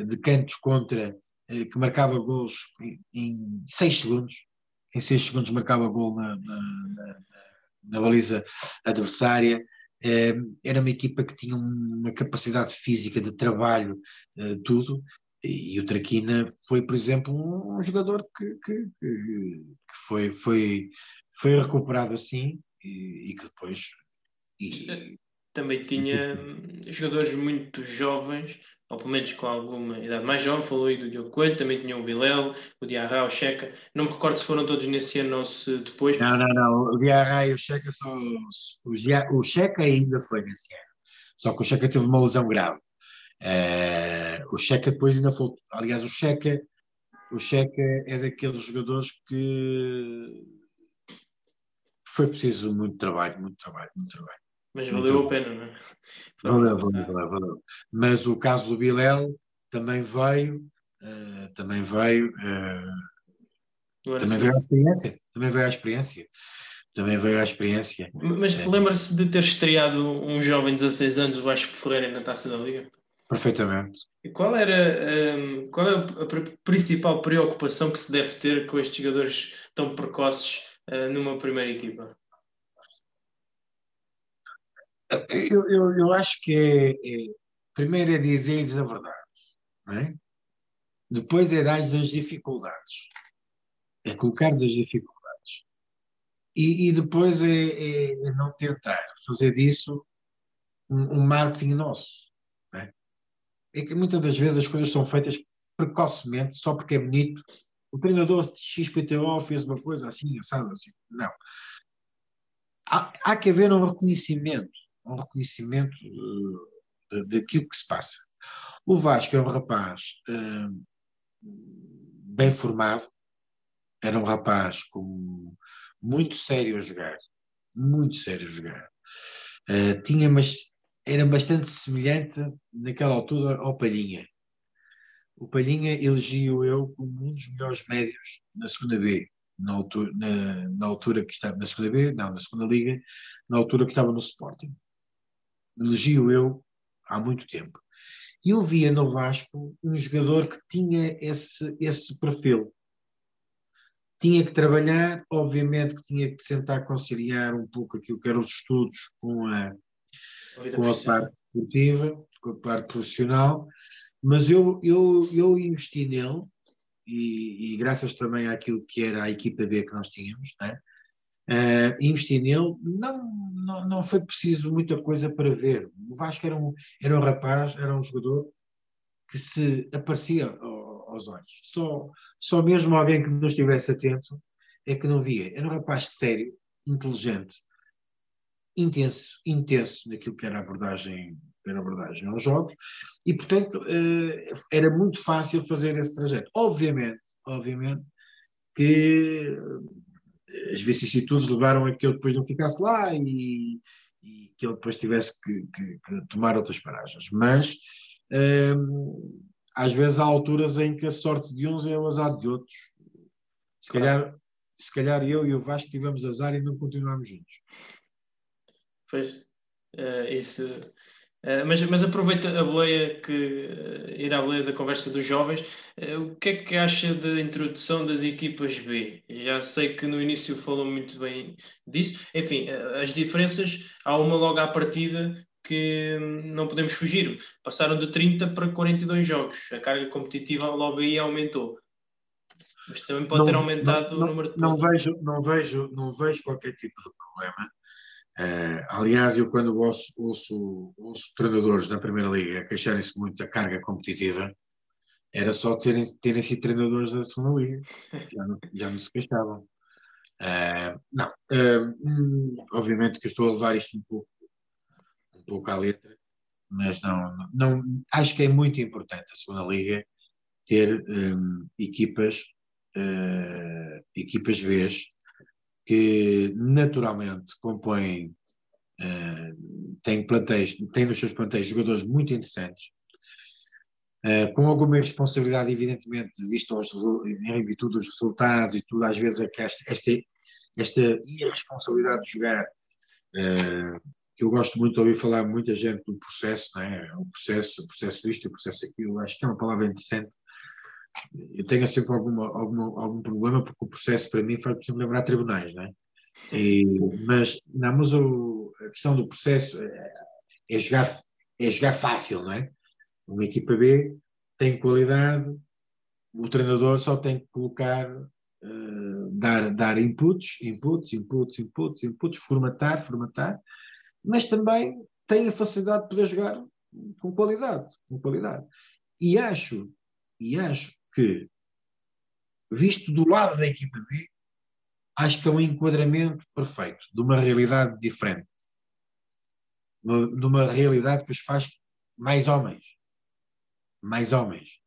de cantos contra, eh, que marcava gols em 6 segundos, em 6 segundos marcava gol na, na, na, na baliza adversária, era uma equipa que tinha uma capacidade física de trabalho, tudo, e o Traquina foi, por exemplo, um, jogador que, que, que, foi, foi, foi recuperado assim e, e que depois. E, Também tinha jogadores muito jovens ou pelo menos com alguma idade mais jovem, falou aí do Diogo Coelho, também tinha o Vilela, o Diarra, o Checa, não me recordo se foram todos nesse ano ou se depois. Não, não, não, o Diarra e o Checa são, o Checa ainda foi nesse ano, só que o Checa teve uma lesão grave, uh, o Checa depois ainda foi, aliás o Checa, o Checa é daqueles jogadores que foi preciso muito trabalho, muito trabalho, muito trabalho. Mas valeu a pena, não é? Valeu, valeu, valeu, valeu. Mas o caso do Bilel também veio, uh, também veio, uh, também veio a experiência, também veio a experiência. Também veio a experiência. Mas é. lembra-se de ter estreado um jovem de 16 anos, o Vasco Ferreira, na Taça da Liga? Perfeitamente. E qual era um, qual é a principal preocupação que se deve ter com estes jogadores tão precoces uh, numa primeira equipa? Eu, eu, eu acho que é, é primeiro é dizer-lhes a verdade, é? depois é dar-lhes as dificuldades, é colocar-lhes as dificuldades, e, e depois é, é, é, não tentar fazer disso um, um marketing nosso. É? é? que muitas das vezes as coisas são feitas precocemente, só porque é bonito. O treinador de XPTO fez uma coisa assim, assado, assim. Não. Há, há que haver um reconhecimento um reconhecimento uh, daquilo que se passa. O Vasco é um rapaz uh, bem formado, era um rapaz com, muito sério a jogar, muito sério a jogar. Uh, tinha, mas era bastante semelhante naquela altura ao Palhinha. O Palhinha elegio eu como um dos melhores médios na segunda B, na altura, na, na, altura que estava na segunda B, não, na segunda liga, na altura que estava no Sporting. Elegio eu há muito tempo. E eu via no Vasco um jogador que tinha esse, esse perfil. Tinha que trabalhar, obviamente que tinha que tentar conciliar um pouco aquilo que eram os estudos com a, com a parte esportiva, com a parte profissional, mas eu, eu, eu investi nele e, e, graças também àquilo que era a equipa B que nós tínhamos, né? Uh, investi nele, não, não, não foi preciso muita coisa para ver. O Vasco era um, era um rapaz, era um jogador que se aparecia aos olhos. Só, só mesmo alguém que não estivesse atento é que não via. Era um rapaz sério, inteligente, intenso, intenso naquilo que era a abordagem, era abordagem aos jogos, e portanto eh, era muito fácil fazer esse trajeto. Obviamente, obviamente que as vicissitudes levaram a que eu depois não ficasse lá e, e que ele depois tivesse que, que, que tomar outras paragens. Mas hum, às vezes há alturas em que a sorte de uns é o azar de outros. Se calhar, se calhar eu e o Vasco tivemos azar e não continuamos juntos. Pois, uh, isso Uh, mas, mas aproveita a boleia que uh, ir à boleia da conversa dos jovens. Uh, o que é que acha da introdução das equipas B? Já sei que no início falou muito bem disso. Enfim, as diferenças, há uma logo à partida que hum, não podemos fugir. Passaram de 30 para 42 jogos. A carga competitiva logo aí aumentou. Mas também pode não, ter aumentado não, o número de não vejo, não vejo Não vejo qualquer tipo de problema Uh, aliás, eu quando ouço, ouço, ouço treinadores da Primeira Liga queixarem-se muito da carga competitiva, era só terem, terem sido treinadores da Segunda Liga. Já não, já não se queixavam. Uh, não, uh, obviamente que estou a levar isto um pouco, um pouco à letra, mas não, não, acho que é muito importante a Segunda Liga ter um, equipas, equipas B que naturalmente compõem, uh, têm, plantéis, têm nos seus plantéis jogadores muito interessantes, uh, com alguma responsabilidade, evidentemente, visto aos, em virtude dos resultados e tudo, às vezes é esta, esta, esta irresponsabilidade de jogar, uh, que eu gosto muito de ouvir falar muita gente do processo, não é? o processo, o processo isto, o processo aquilo, acho que é uma palavra interessante, eu tenho sempre alguma, alguma, algum problema porque o processo para mim faz me lembrar tribunais, não é? E, mas, não, mas o, a questão do processo é, é, jogar, é jogar fácil, não é? Uma equipa B tem qualidade, o treinador só tem que colocar, uh, dar, dar inputs, inputs, inputs, inputs, inputs, formatar, formatar, mas também tem a facilidade de poder jogar com qualidade, com qualidade. E acho, e acho que, visto do lado da equipa B, acho que é um enquadramento perfeito de uma realidade diferente, de uma realidade que os faz mais homens, mais homens,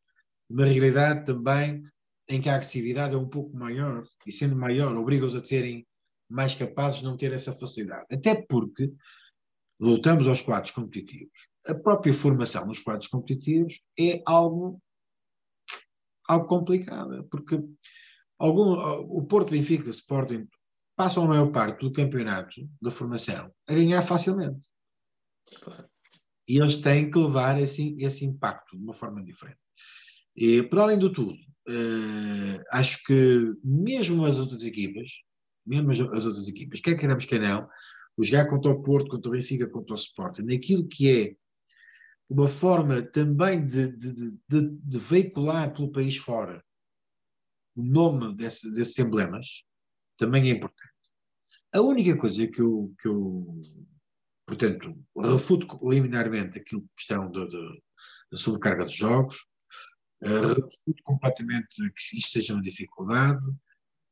uma realidade também em que a agressividade é um pouco maior e sendo maior obriga-os a serem mais capazes de não ter essa facilidade. Até porque, voltamos aos quadros competitivos, a própria formação nos quadros competitivos é algo algo complicado, porque algum, o Porto, Benfica, Sporting passam a maior parte do campeonato da formação a ganhar facilmente. Claro. E eles têm que levar esse, esse impacto de uma forma diferente. E, por além do tudo, uh, acho que mesmo as outras equipas, mesmo as, as, outras equipas, quer queiramos, quer não, o jogar contra o Porto, contra o Benfica, contra o Sporting, naquilo que é uma forma também de, de, de, de, veicular pelo país fora o nome desse, desses emblemas também é importante. A única coisa que eu, que eu portanto, refuto liminarmente aquilo que questão da sobrecarga dos jogos, uh, refuto completamente que isto seja uma dificuldade,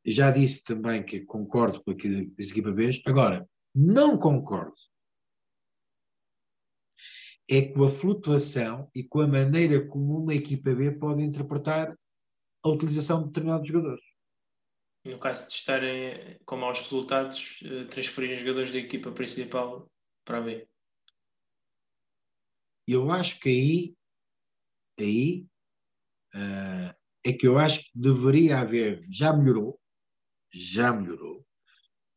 já disse também que concordo com aquilo que disse aqui para vez. Agora, não concordo é com a flutuação e com a maneira como uma equipa B pode interpretar a utilização de determinados jogadores. No caso de estarem com maus resultados, eh, transferirem jogadores da equipa principal para a B. Eu acho que aí, aí uh, é que eu acho que deveria haver, já melhorou, já melhorou,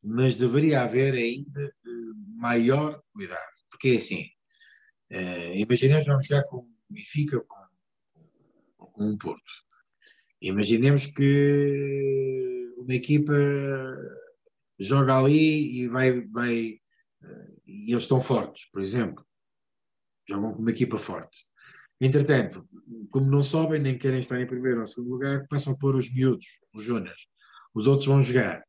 mas deveria haver ainda maior cuidado, porque é assim, imaginemos vamos jogar com o Benfica com, com um Porto. Imaginemos que uma equipa joga ali e vai, vai e eles estão fortes, por exemplo. Jogam com uma equipa forte. Entretanto, como não sobem, nem querem estar em primeiro ou segundo lugar, começam a pôr os miúdos, os júniores. Os outros vão jogar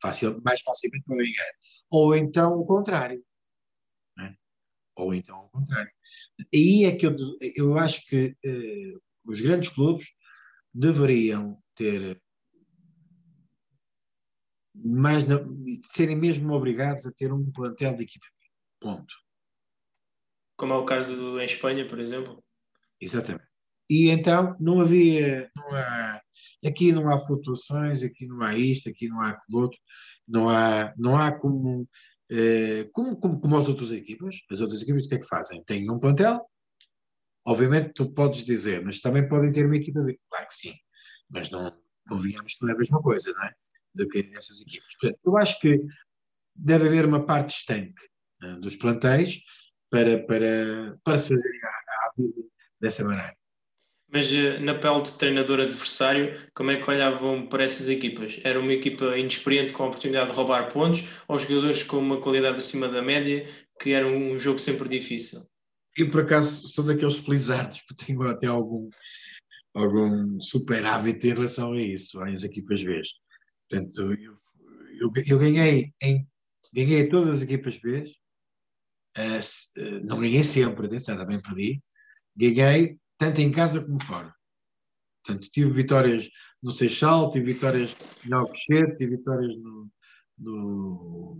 facil, mais facilmente para ganhar. Ou então o contrário. Ou então o contrário. Aí é que eu, eu acho que eh, os grandes clubes deveriam ter mais serem mesmo obrigados a ter um plantel de equipa Ponto. Como é o caso do, em Espanha, por exemplo? Exatamente. E então não havia, não há, aqui não há flutuações, aqui não há isto, aqui não há aquilo outro, não há, não há como, eh, como, como, como as outras equipas. As outras equipas o que é que fazem? Têm um plantel, obviamente tu podes dizer, mas também podem ter uma equipa B. Claro que sim, mas não convenhamos que não é a mesma coisa, não é? Do que essas equipas. Portanto, eu acho que deve haver uma parte estanque uh, dos plantéis para, para, para fazerem a, a vida dessa maneira. Mas uh, na pele de treinador adversário, como é que olhavam para essas equipas? Era uma equipa inexperiente com a oportunidade de roubar pontos ou jogadores com uma qualidade acima da média que era um jogo sempre difícil? Eu, por acaso, sou daqueles felizardos que tenho até algum, algum superávit em relação a isso, às equipas B. Portanto, eu, eu, eu, ganhei em ganhei todas as equipas B, uh, não ganhei sempre, atenção, também perdi, ganhei tanto em casa como fora. Portanto, tive vitórias no Seixal, tive vitórias no Alcochete, tive vitórias no, no,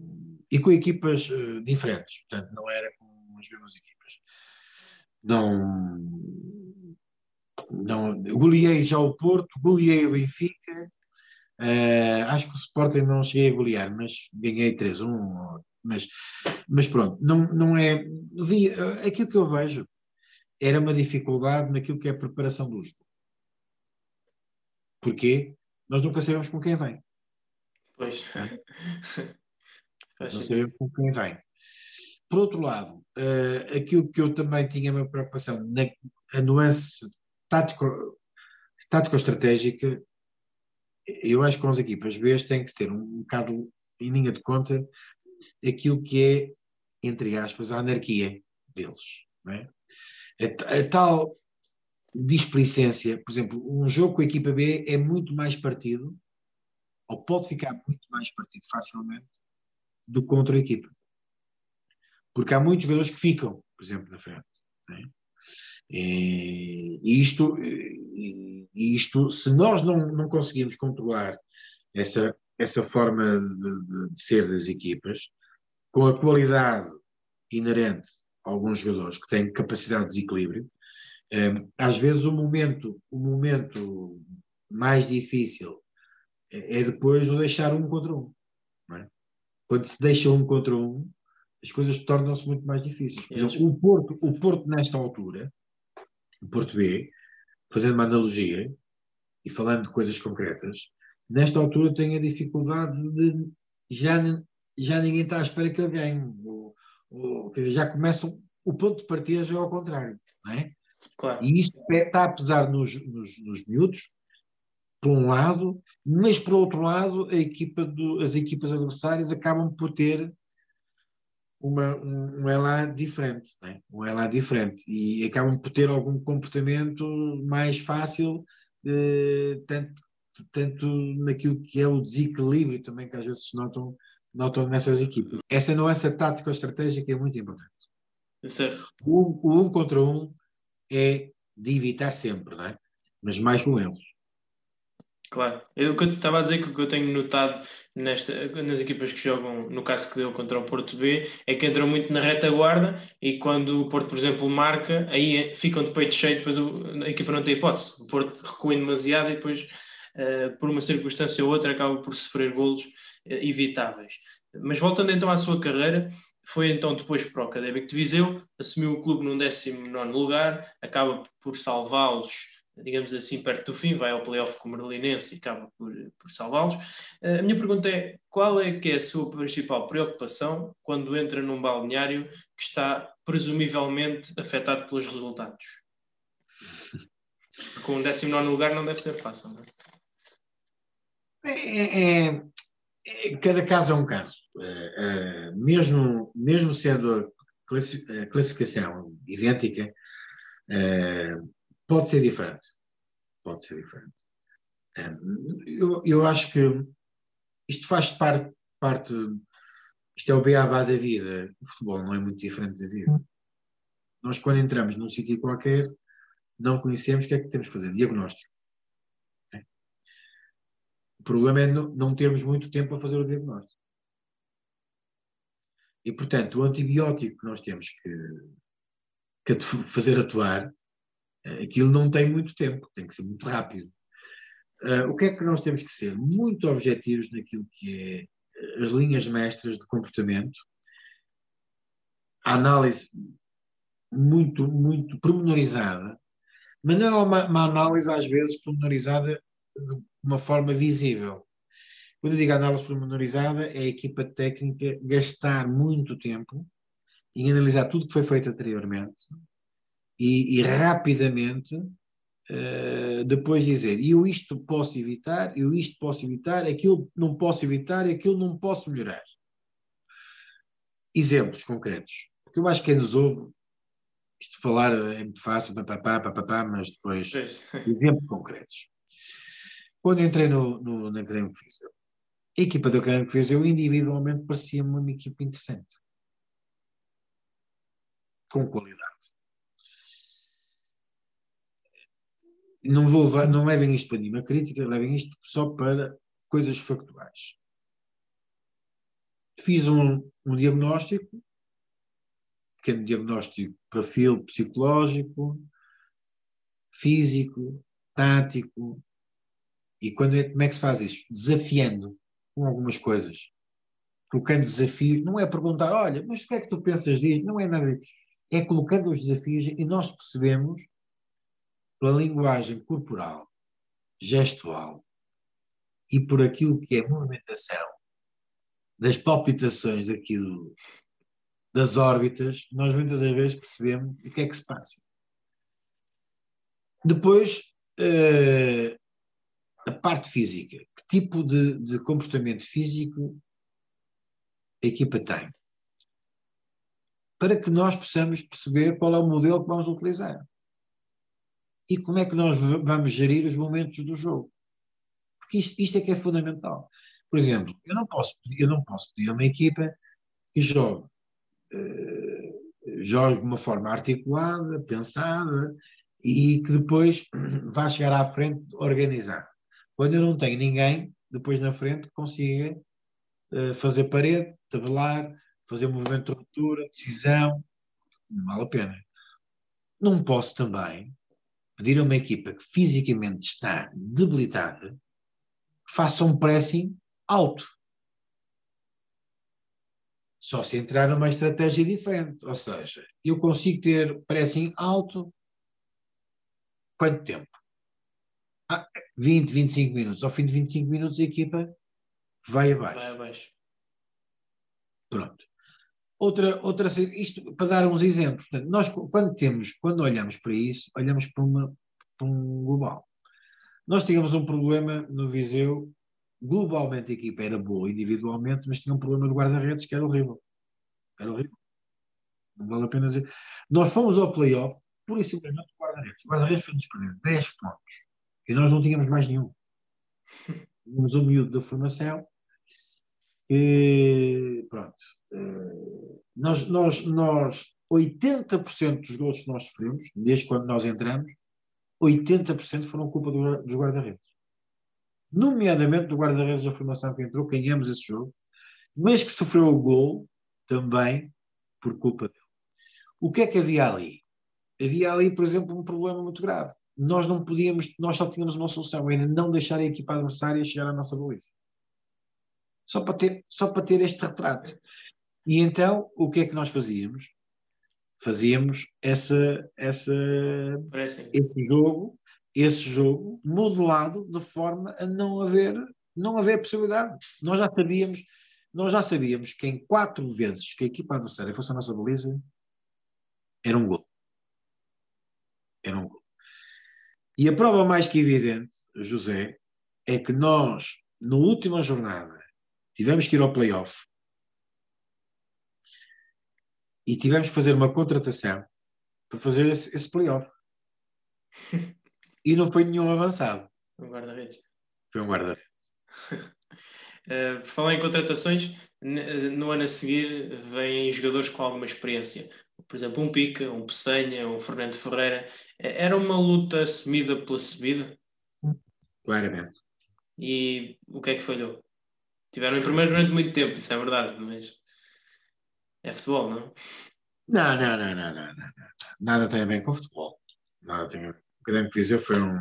e com equipas uh, diferentes, portanto, não era com as mesmas equipas. Não, não goleei já o Porto, goleei o Benfica, uh, acho que o Sporting não cheguei a golear, mas ganhei 3-1, mas, mas pronto, não, não é, vi, aquilo que eu vejo era uma dificuldade naquilo que é a preparação do jogo. Porquê? Nós nunca sabemos com quem vem. Pois. não sabemos com quem vem. Por outro lado, uh, aquilo que eu também tinha uma preocupação, na, a nuance tático-estratégica, eu acho que com as equipas B tem que ter um, um bocado em linha de conta aquilo que é, entre aspas, a anarquia deles. Não é? A, a tal displicência, por exemplo, um jogo com a equipa B é muito mais partido, ou pode ficar muito mais partido facilmente, do que contra a equipa. Porque há muitos jogadores que ficam, por exemplo, na frente. É? E isto, isto, se nós não, não conseguimos controlar essa, essa forma de, de ser das equipas, com a qualidade inerente alguns jogadores que têm capacidade de desequilíbrio. Um, às vezes o momento, o momento mais difícil é, é depois de deixar um contra um. É? Quando se deixa um contra um, as coisas tornam-se muito mais difíceis. Por exemplo, o Porto, o Porto nesta altura, o Porto B, fazendo uma analogia e falando de coisas concretas, nesta altura tem a dificuldade de já, já ninguém está à espera que ele ganhe o, dizer, já começam, o ponto de partida já é ao contrário, não é? Claro. E isto é, está a pesar nos, nos, nos miúdos, por um lado, mas por outro lado, equipa do, as equipas adversárias acabam por ter uma, um, um elan diferente, é? um elan diferente, e acabam por ter algum comportamento mais fácil, eh, tanto, tanto naquilo que é o desequilíbrio também que às vezes se notam nessas equipas. Essa nuance tática estratégica é muito importante. É certo. O, o, um contra um é de evitar sempre, não é? Mas mais com eles. Claro. Eu, o que eu estava a dizer que o que eu tenho notado nesta, nas equipas que jogam, no caso que deu contra o Porto B, é que entram muito na retaguarda e quando o Porto, por exemplo, marca, aí ficam de peito cheio, depois a equipa não tem hipótese. O Porto recua demasiado e depois, uh, por uma circunstância ou outra, acaba por sofrer golos evitáveis. Mas voltando então à sua carreira, foi então depois para o Académico de Viseu, assumiu o clube num 19 lugar, acaba por salvá-los digamos assim, perto do fim, vai ao playoff com o Merlinense e acaba por, por salvá-los. Uh, a minha pergunta é, qual é que é a sua principal preocupação quando entra num balneário que está presumivelmente afetado pelos resultados? Com o 19 lugar não deve ser fácil, não é? É, é, é, cada caso é um caso. Uh, uh, mesmo, mesmo sendo a classificação idêntica, uh, pode ser diferente. Pode ser diferente. eu, eu acho que isto faz parte, parte isto é o beabá da vida. O futebol não é muito diferente da vida. Nós, quando entramos num sítio qualquer, não conhecemos o que é que temos que fazer. Diagnóstico. Problema é não, termos muito tempo para fazer o diagnóstico. E, portanto, o antibiótico que nós temos que, que fazer atuar, eh, aquilo não tem muito tempo, tem que ser muito rápido. Uh, o que é que nós temos que ser? Muito objetivos naquilo que é eh, as linhas mestras de comportamento, a análise muito, muito pormenorizada, mas não é uma, uma análise às vezes pormenorizada de uma forma visível. Quando eu digo análise pormenorizada, é a equipa técnica gastar muito tempo em analisar tudo que foi feito anteriormente e, e rapidamente uh, depois dizer eu isto posso evitar, eu isto posso evitar, aquilo não posso evitar, aquilo não posso melhorar. Exemplos concretos. Porque eu acho que quem nos ouve, isto falar é muito fácil, papapá, papapá, mas depois exemplos concretos. Quando entrei no, no, na Académico Viseu, a equipa do Académico Viseu individualmente parecia-me uma equipa interessante. Com qualidade. Não, vou levar, não levem isto para nenhuma crítica, levem isto só para coisas factuais. Fiz um, um diagnóstico, pequeno diagnóstico, perfil psicológico, físico, tático. E quando é, como é que se faz isso? Desafiando com algumas coisas. Colocando desafios, não é perguntar, olha, mas o que é que tu pensas disso? Não é nada. É colocando os desafios e nós percebemos, pela linguagem corporal, gestual e por aquilo que é movimentação das palpitações daquilo, das órbitas, nós muitas das vezes percebemos o que é que se passa. Depois, uh, a parte física. Que tipo de, de comportamento físico a equipa tem? Para que nós possamos perceber qual é o modelo que vamos utilizar. E como é que nós vamos gerir os momentos do jogo. Porque isto, isto é que é fundamental. Por exemplo, eu não posso, eu não posso pedir a uma equipa que jogue, uh, jogue de uma forma articulada, pensada e que depois vá chegar à frente organizada. Quando eu não tenho ninguém, depois na frente consiga uh, fazer parede, tabelar, fazer movimento de ruptura, decisão, não vale a pena. Não posso também pedir a uma equipa que fisicamente está debilitada que faça um pressing alto. Só se entrar numa estratégia diferente. Ou seja, eu consigo ter pressing alto quanto tempo? Ah, 20, 25 minutos. Ao fim de 25 minutos a equipa vai abaixo. Vai abaixo. Pronto. Outra, outra, isto para dar uns exemplos. Portanto, nós quando temos, quando olhamos para isso, olhamos para, uma, para um global. Nós tínhamos um problema no Viseu, globalmente a equipa era boa individualmente, mas tinha um problema de guarda-redes que era horrível. Era horrível. Não vale a pena dizer. Nós fomos ao playoff, por e simplesmente guarda-redes. O guarda-redes fez-nos perder 10 pontos. E nós não tínhamos mais nenhum. Tínhamos um miúdo da formação e pronto. Eh, nós, nós, nós 80% dos gols que nós sofremos, desde quando nós entramos, 80% foram culpa do, dos guarda-redes. Nomeadamente do guarda-redes da formação que entrou, ganhamos esse jogo, mas que sofreu o gol também por culpa dele. O que é que havia ali? Havia ali, por exemplo, um problema muito grave nós não podíamos, nós só tínhamos uma solução, era não deixar a equipa adversária chegar à nossa baliza. Só para ter, só para ter este retrato. E então, o que é que nós fazíamos? Fazíamos essa, essa, esse jogo esse jogo modelado de forma a não haver, não haver possibilidade. Nós já sabíamos, nós já sabíamos que em quatro vezes que a equipa adversária fosse a nossa baliza, era um gol. Era um gol. E a prova mais que evidente, José, é que nós, na última jornada, tivemos que ir ao playoff e tivemos que fazer uma contratação para fazer esse, esse playoff. e não foi nenhum avançado. Um guarda-redes. Foi um guarda-redes. uh, por falar em contratações, no ano a seguir vêm jogadores com alguma experiência. Por exemplo, um Pica, um Peçanha, um Fernando Ferreira. Era uma luta assumida pela subida? Claramente. E o que é que falhou? Tiveram em primeiro durante muito tempo, isso é verdade, mas é futebol, não? Não, não, não, não, não, não. Nada tem a ver com futebol. Nada tem a ver. O grande dizer foi um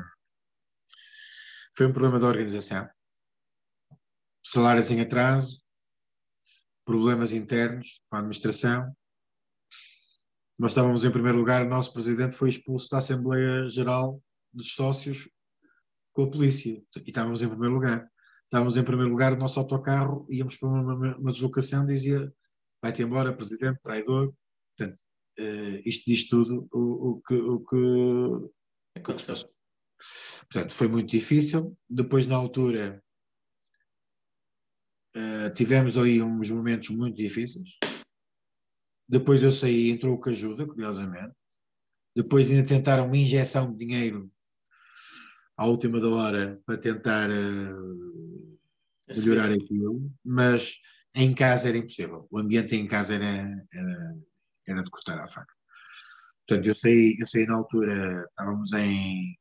foi um problema da organização. Salários em atraso, problemas internos com a administração. Nós estávamos em primeiro lugar, o nosso presidente foi expulso da Assembleia Geral dos Sócios com a polícia e estávamos em primeiro lugar. Estávamos em primeiro lugar, o nosso autocarro, íamos para uma, uma deslocação, dizia vai-te embora, presidente, traidor. Portanto, uh, isto diz tudo o, o que, o que aconteceu. Portanto, foi muito difícil. Depois, na altura, uh, tivemos ali uns momentos muito difíceis. Depois eu saí, entrou o que ajuda, curiosamente. Depois ainda tentaram uma injeção de dinheiro à última da hora para tentar uh, melhorar aquilo, mas em casa era impossível. O ambiente em casa era, era, era de cortar a faca. Portanto, eu saí, eu saí na altura, estávamos em,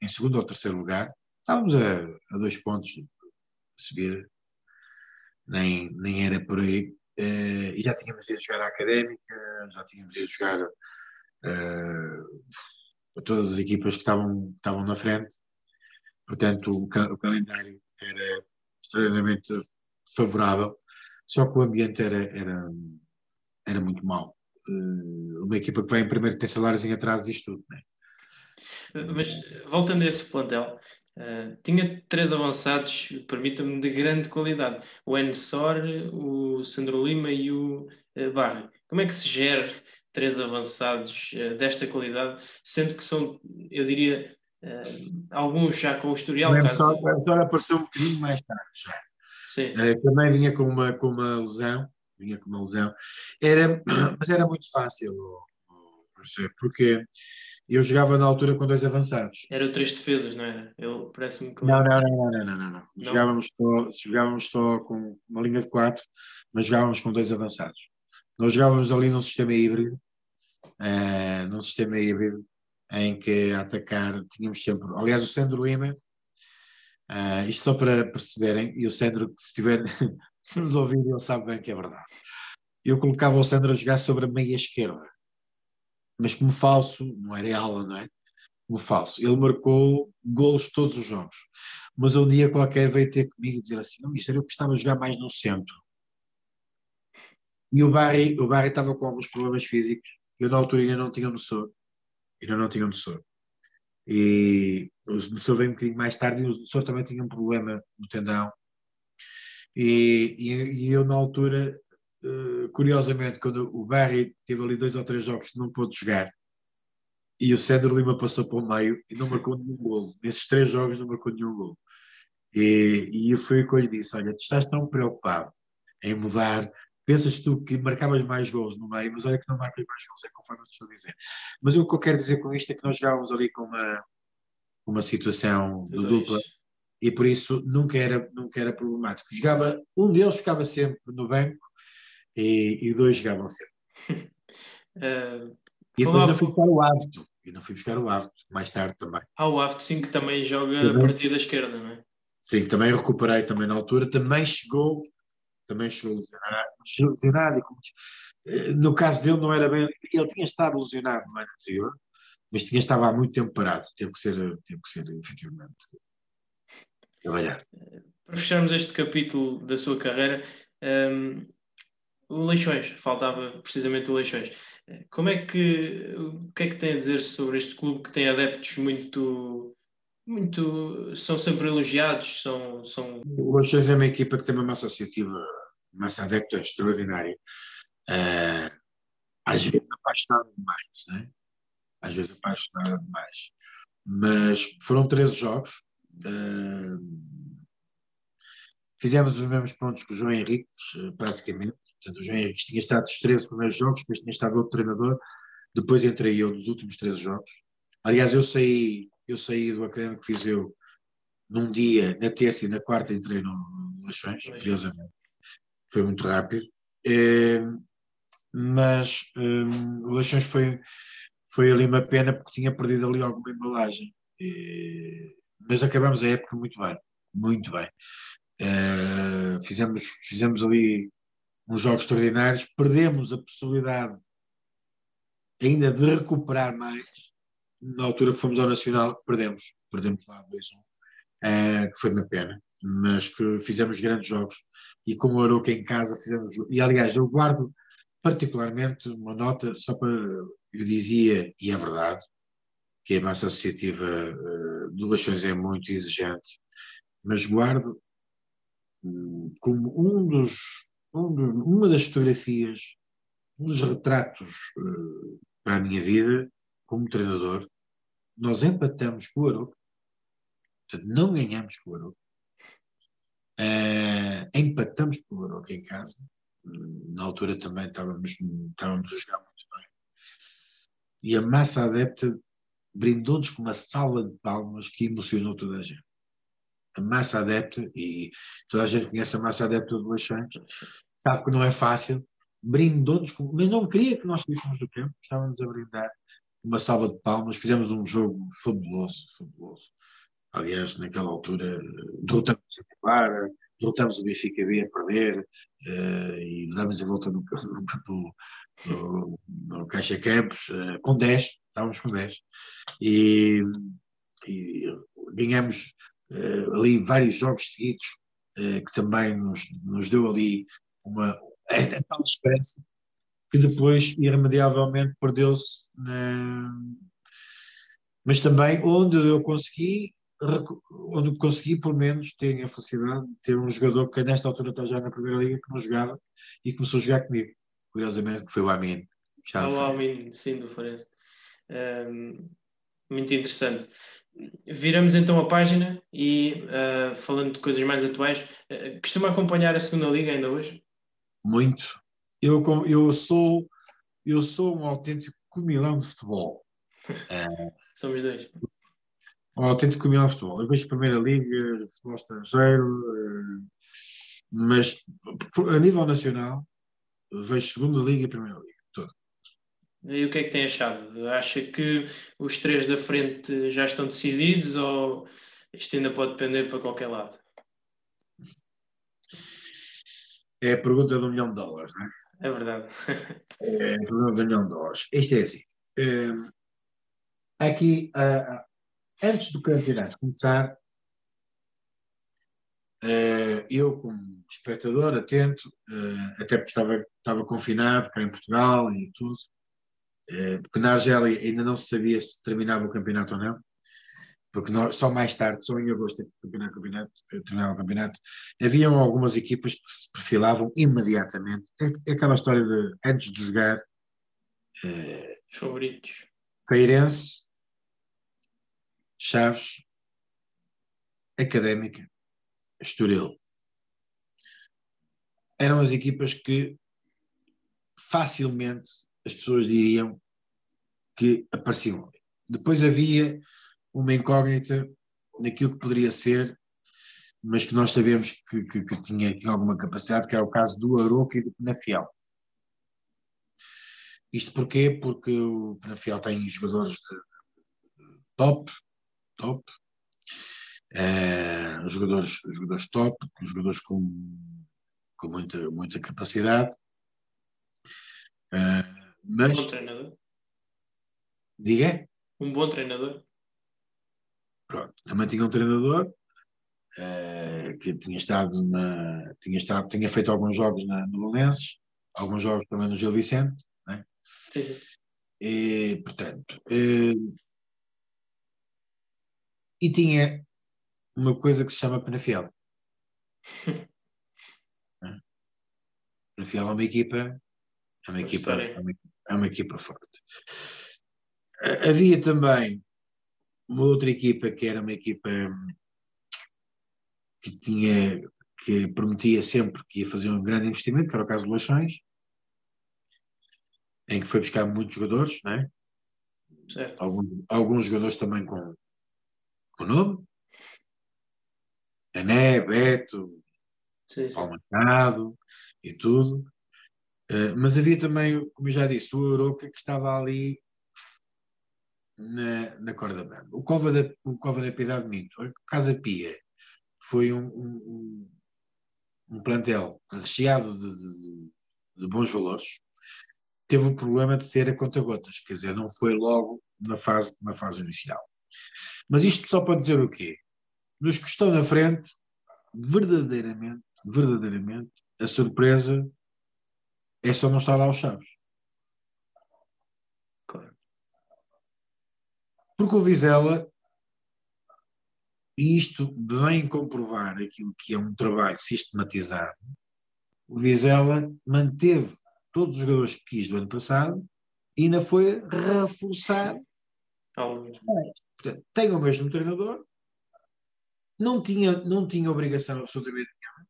em segundo ou terceiro lugar, estávamos a, a dois pontos de subir, nem, nem era por aí. Uh, e já tínhamos ido jogar à académica, já tínhamos ido jogar uh, todas as equipas que estavam, que estavam na frente. Portanto, o, o calendário era extremamente favorável só que o ambiente era, era, era muito mau. Uh, uma equipa que vem em primeiro tem salários em atraso disto tudo. Né? Mas voltando a esse plantel, uh, tinha três avançados, permita-me, de grande qualidade: o Ensor, o Sandro Lima e o uh, Barra. Como é que se gera três avançados uh, desta qualidade, sendo que são, eu diria, alguns já com o historial? O Ensor, caso... apareceu um bocadinho mais tarde já. Uh, também vinha com uma, com uma lesão, vinha com uma lesão. Era, mas era muito fácil, porque eu jogava na altura com dois avançados. Era três defesas, não era? Eu parece-me que. Não, não, não, não, não, não, não. Jogávamos, só, jogávamos só com uma linha de quatro, mas jogávamos com dois avançados. Nós jogávamos ali num sistema híbrido, uh, num sistema híbrido, em que a atacar tínhamos sempre. Aliás, o Sandro Lima Uh, isto só para perceberem, e o Sandro, se estiver, se nos ouvir, ele sabe bem que é verdade. Eu colocava o Sandro a jogar sobre a meia esquerda, mas como falso, não era ala, não é? Como falso. Ele marcou golos todos os jogos, mas um dia qualquer veio ter comigo e dizer assim: não, isto eu gostava de jogar mais no centro. E o Barry, o Barry estava com alguns problemas físicos, eu na altura ainda não tinha noção, ainda não tinha noção. E o Nussor veio um bocadinho mais tarde e o Nussor também tinha um problema no tendão. E, e, e eu, na altura, curiosamente, quando o Barry teve ali dois ou três jogos que não pôde jogar, e o Sandro Lima passou para o meio e não marcou nenhum golo. Nesses três jogos não marcou nenhum golo. E, e foi o que eu lhe disse: Olha, tu estás tão preocupado em mudar pensas tu que marcavas mais gols no meio, mas olha que não marcas mais gols, é conforme eu estou a dizer. Mas o que eu quero dizer com isto é que nós jogávamos ali com uma, uma situação de dupla e por isso nunca era, nunca era problemático. Jogava, um deles ficava sempre no banco e, e dois jogavam sempre. uh, e depois não fui buscar o Avto, e não fui buscar o Avto, mais tarde também. Ah, o Avto sim que também joga também, a partir da esquerda, não é? Sim, também recuperei também na altura, também chegou também chegou lesionado. Eh, no caso dele, não era bem. Ele tinha estado lesionado no ano anterior, mas tinha estado há muito tempo parado. Teve que ser, teve que ser efetivamente trabalhado. Para fecharmos este capítulo da sua carreira, um, ehm, o Leixões, faltava precisamente o Leixões. Como é que, o que é que tem a dizer sobre este clube que tem adeptos muito muito, são sempre elogiados, são... são... O Leixões é uma equipa que tem uma massa associativa, massa adepta extraordinária. Uh, às vezes apaixonada demais, né? às vezes apaixonada demais. Mas foram 13 jogos. Uh, fizemos os mesmos pontos que o João Henrique, praticamente. Portanto, o João Henrique tinha estado os 13 primeiros jogos, depois tinha estado outro treinador, depois entrei eu nos últimos 13 jogos. Aliás, eu saí, eu saí do Académico eu num dia, na terça e na quarta entrei no, no Leixões, curiosamente. Foi muito rápido. É, mas um, o Leixões foi, foi ali uma pena porque tinha perdido ali alguma embalagem. É, mas acabamos a época muito bem, muito bem. É, fizemos, fizemos ali uns jogos extraordinários, perdemos a possibilidade ainda de recuperar mais. Na altura que fomos ao Nacional, perdemos, perdemos lá 2-1, uh, que foi uma pena, mas que fizemos grandes jogos. E como o Aroca em casa, fizemos. E aliás, eu guardo particularmente uma nota, só para. Eu dizia, e é verdade, que a massa associativa uh, de Leixões é muito exigente, mas guardo um, como um dos, um uma das fotografias, um dos retratos uh, para a minha vida como treinador, nós empatamos com o Aroca, portanto, não ganhamos com o Aroca, uh, empatamos com o Aroca em casa, na altura também estávamos, estávamos a jogar muito bem, e a massa adepta brindou-nos com uma salva de palmas que emocionou toda a gente. A massa adepta, e toda a gente conhece a massa adepta do Leixões, sabe que não é fácil, brindou-nos, mas não queria que nós saíssemos do campo, estávamos a brindar uma salva de palmas, fizemos um jogo fabuloso, fabuloso. Aliás, naquela altura, derrotamos a Clara, derrotamos o Benfica B a perder uh, e damos a volta no, no, no, no Caixa Campos uh, com 10, estávamos com 10 e, e ganhamos uh, ali vários jogos seguidos que também nos, nos deu ali uma, tal esperança que depois irremediavelmente perdeu-se na... mas também onde eu consegui onde consegui pelo menos ter a felicidade de ter um jogador que nesta altura está já na primeira liga que não jogava e começou a jogar comigo. Curiosamente que foi o Amin ah, o Amin, sim, do Farense. Um, muito interessante. Viramos então a página e uh, falando de coisas mais atuais uh, costuma acompanhar a segunda liga ainda hoje? Muito. Eu, eu, sou, eu sou um autêntico comilão de futebol. Somos dois. Um autêntico comilão de futebol. Eu vejo Primeira Liga, futebol estrangeiro, eh, mas a nível nacional vejo Segunda Liga e Primeira Liga. E o que é que tem achado? Acha que os três da frente já estão decididos ou isto ainda pode depender para qualquer lado? É a pergunta do milhão de dólares, não é? É verdade. é a pergunta do milhão de dólares. Isto é assim. Uh, aqui, uh, antes do campeonato começar, uh, eu, como espectador, atento, até porque estava, estava confinado cá em Portugal e tudo, porque na Argélia ainda não se sabia se terminava o campeonato ou não porque nós, só mais tarde, só em agosto, terminar o campeonato, terminar o campeonato, haviam algumas equipas que se perfilavam imediatamente. É, é aquela história de, antes de jogar, eh, favoritos. Feirense, Chaves, Académica, Estoril. Eram as equipas que facilmente as pessoas diriam que apareciam. Depois havia uma incógnita daquilo que poderia ser, mas que nós sabemos que, que, que tinha, tinha, alguma capacidade, que é o caso do Aroca e do Penafiel. Isto porquê? Porque o Penafiel tem jogadores top, top, uh, jogadores, jogadores top, jogadores com, com muita, muita capacidade. Uh, mas, um bom treinador. Diga? Um bom treinador. Pronto, também tinha um treinador uh, que tinha estado na, tinha estado, tinha feito alguns jogos na, no Valenses, alguns jogos também no Gil Vicente, né? Sim, sim. E, portanto, uh, e tinha uma coisa que se chama Penafiel. Penafiel é uma equipa, é uma equipa, é uma, é uma equipa forte. Havia também uma outra equipa que era uma equipa que tinha que prometia sempre que ia fazer um grande investimento, que era o caso do Leixões, em que foi buscar muitos jogadores, né? Alguns, alguns jogadores também com, com nome. Nené, Beto, sim, e tudo. Uh, mas havia também, como eu já disse, o Euroca que estava ali na, na corda bamba. O Cova da, o Cova da Piedade Minto, a Casa Pia, foi um, um, um plantel recheado de, de, de bons valores, teve o problema de ser a conta-gotas, quer dizer, não foi logo na fase, na fase inicial. Mas isto só para dizer o quê? Dos que estão na frente, verdadeiramente, verdadeiramente, a surpresa é só não estar lá os Chaves. Porque o Vizela, e isto vem comprovar aquilo que é um trabalho sistematizado, o Vizela manteve todos os jogadores que quis do ano passado e ainda foi reforçar. Portanto, tem o mesmo treinador, não tinha, não tinha obrigação absolutamente nenhuma,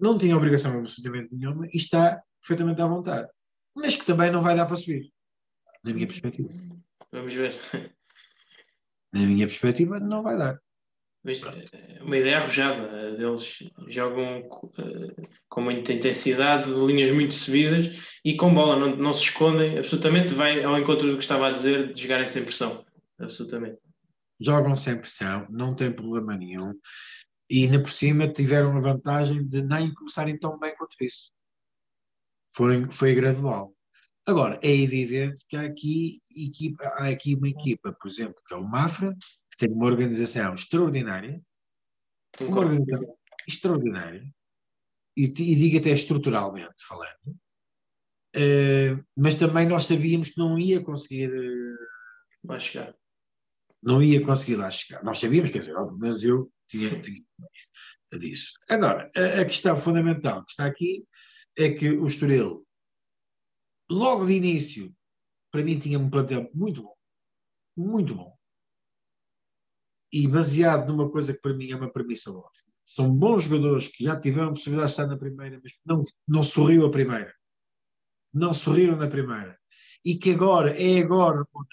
não tinha obrigação absolutamente nenhuma e está perfeitamente à vontade. Mas que também não vai dar para subir, na minha perspectiva. Vamos ver. Na minha perspectiva, não vai dar. É uma ideia arrojada. Eles jogam uh, com muita intensidade, linhas muito subidas e com bola, não, não se escondem. Absolutamente vai ao encontro do que estava a dizer de jogarem sem pressão. Absolutamente. Jogam sem pressão, não tem problema nenhum. E ainda por cima tiveram a vantagem de nem começarem tão bem quanto isso. Foi, foi gradual. Agora, é evidente que há aqui, equipa, há aqui uma equipa, por exemplo, que é o Mafra, que tem uma organização extraordinária, uma organização extraordinária, e, e digo até estruturalmente falando, uh, mas também nós sabíamos que não ia conseguir uh, lá chegar. Não ia conseguir lá chegar. Nós sabíamos, quer dizer, mas eu tinha, tinha disso. Agora, a, a, questão fundamental que está aqui é que o Estoril, logo de início, para mim tinha um plantel muito bom, muito bom e baseado numa coisa que para mim é uma premissa ótima. São bons jogadores que já tiveram a possibilidade de estar na primeira, mas não, não sorriu a primeira. Não sorriram na primeira. E que agora, é agora ou,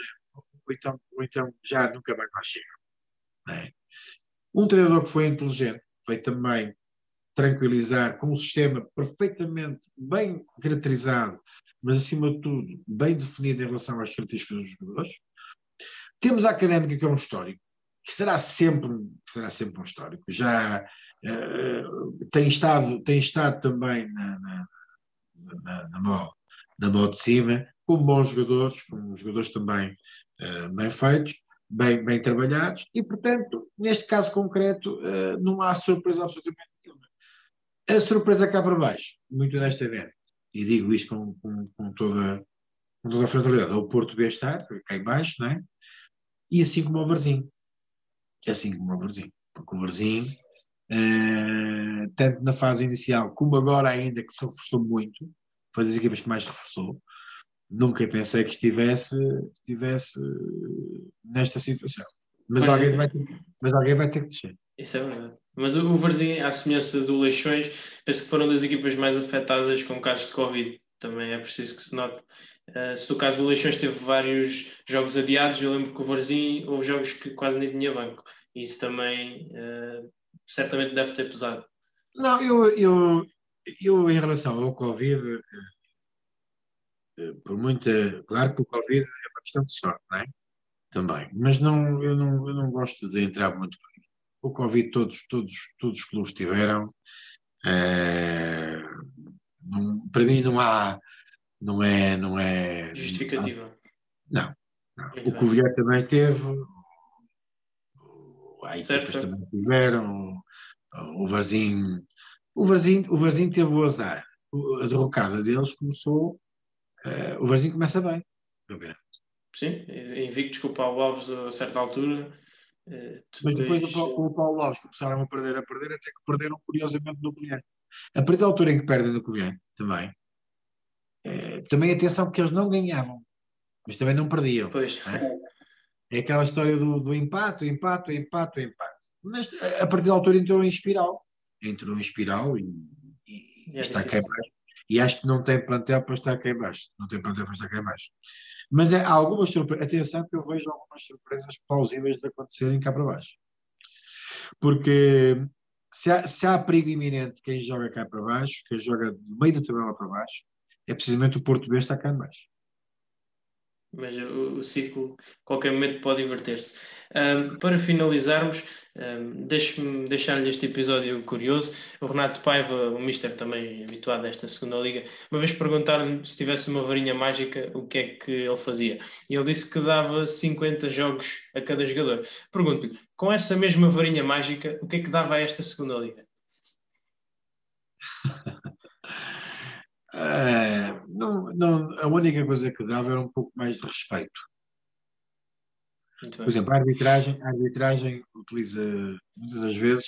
então, ou então já nunca mais lá chegam. É? Um treinador que foi inteligente, foi também tranquilizar com um sistema perfeitamente bem caracterizado, mas acima de tudo bem definido em relação às características dos jogadores. Temos a académica, que é um histórico, que será sempre, será sempre um histórico. Já uh, tem, estado, tem estado também na, na, na, na, mão, na mão de cima, com bons jogadores, com jogadores também uh, bem feitos, bem, bem trabalhados, e portanto, neste caso concreto, uh, não há surpresa absolutamente nenhuma. A surpresa cá para baixo, muito honestamente, e digo isto com, com, com toda, com toda a frontalidade, é o Porto B-Estar, cá em baixo, não é? e assim como o Varzinho que é assim como o Varzim, porque o Varzim, uh, tanto na fase inicial como agora ainda que se reforçou muito, foi das equipas que mais reforçou, nunca pensei que estivesse, estivesse nesta situação. Mas, alguém é. vai ter, mas alguém vai ter que descer. Isso é verdade. Mas o Varzim, à semelhança do Leixões, penso que foram das equipas mais afetadas com casos de Covid. Também é preciso que se note. Uh, se no caso do Leixões teve vários jogos adiados, eu lembro que o Varzim houve jogos que quase nem tinha banco. Isso também uh, certamente deve ter pesado. Não, eu, eu, eu em relação ao Covid, uh, por muita. Claro que o Covid é uma questão de sorte, não é? Também. Mas não, eu, não, eu não gosto de entrar muito. O Covid todos, todos, todos os clubes tiveram. Não, para mim não há não é. Não é Justificativa. Não. não. O Cuvier também teve, há equipas também tiveram, o Varzim. O Varzim, o Varzim teve o azar. A derrocada deles começou. Uh, o Varzim começa bem. Sim, invictos com o Paulo Alves a certa altura Uh, Mas depois com o Paulo Lopes começaram a perder, a perder, até que perderam curiosamente no Covilhã. A partir da altura em que perdem no Covilhã, também, é, também atenção porque eles não ganhavam, mas também não perdiam. Pois. É, é aquela história do, do empate, empate, empate, empate. Mas a partir da altura entrou em espiral. Entrou em espiral e, e, e está cá. E acho que não tem plantel para estar cá embaixo. Não tem plantel para estar cá embaixo. Mas é, há algumas surpresas. Atenção que eu vejo algumas surpresas plausíveis de acontecerem cá para baixo. Porque se há, se há perigo iminente quem joga cá para baixo, quem joga do meio da tabela para baixo, é precisamente o Porto B está cá embaixo mas o, o ciclo, qualquer momento, pode inverter-se. Um, para finalizarmos, um, deixe-me deixar-lhe este episódio curioso. O Renato Paiva, o Mister também habituado a esta segunda liga, uma vez perguntaram-lhe se tivesse uma varinha mágica, o que é que ele fazia. E ele disse que dava 50 jogos a cada jogador. Pergunto-lhe, com essa mesma varinha mágica, o que é que dava a esta segunda liga? Uh, não, não, a única coisa que dava era um pouco mais de respeito. Por exemplo, a arbitragem, a arbitragem utiliza muitas das vezes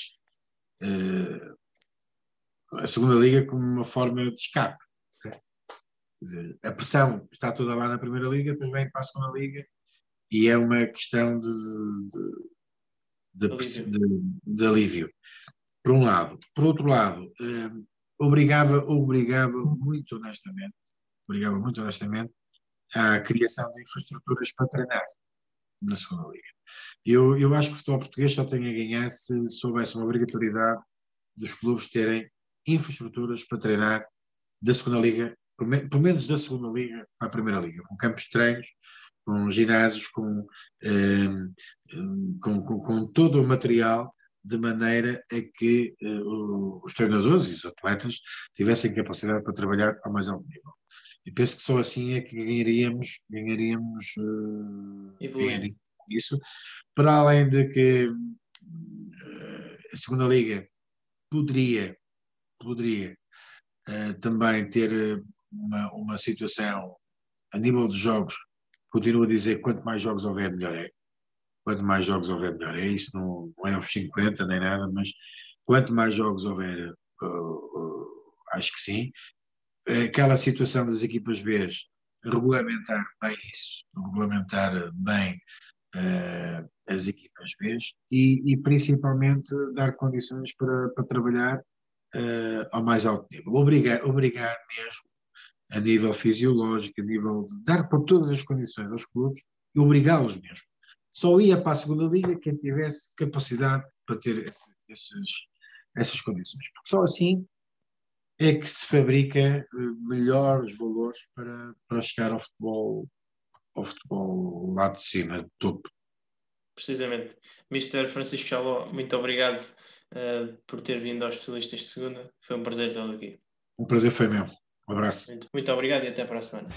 uh, a segunda liga como uma forma de escape. Dizer, a pressão está toda lá na primeira liga, depois vem para a segunda liga e é uma questão de, de, de, alívio. de alívio. Por um lado. Por outro lado, uh, obrigava, obrigava muito honestamente, obrigava muito honestamente à criação de infraestruturas para treinar na segunda liga. Eu, eu acho que o futebol português só tem a ganhar se soubesse uma obrigatoriedade dos clubes terem infraestruturas para treinar da segunda liga, pelo menos da segunda liga para a primeira liga, com campos de treinos, com ginásios, com, eh, com, com, com todo o material de maneira a que uh, os treinadores e os atletas tivessem capacidade para trabalhar ao mais alto nível. E penso que só assim é que ganharíamos, ganharíamos, uh, ganharíamos isso, para além de que uh, a segunda liga poderia, poderia também ter uma, uma situação a nível de jogos, continuo a dizer quanto mais jogos houver melhor é quanto mais jogos houver, melhor. É isso, não, não é os 50 nem nada, mas quanto mais jogos houver, uh, uh, acho que sim. Aquela situação das equipas B, regulamentar bem isso, regulamentar bem uh, as equipas B e, e, principalmente dar condições para, para trabalhar uh, ao mais alto nível. Obrigar, obrigar mesmo a nível fisiológico, a nível de dar por todas as condições aos clubes e obrigá-los mesmo só ia para a segunda liga quem tivesse capacidade para ter esses, essas condições. Porque só assim é que se fabrica eh, melhores valores para, para chegar ao futebol, ao futebol lá de cima, de topo. Precisamente. Mr. Francisco Chaló, muito obrigado uh, por ter vindo aos especialistas de segunda. Foi um prazer tê-lo aqui. Um prazer foi meu. Um abraço. Muito, muito obrigado e até para a semana.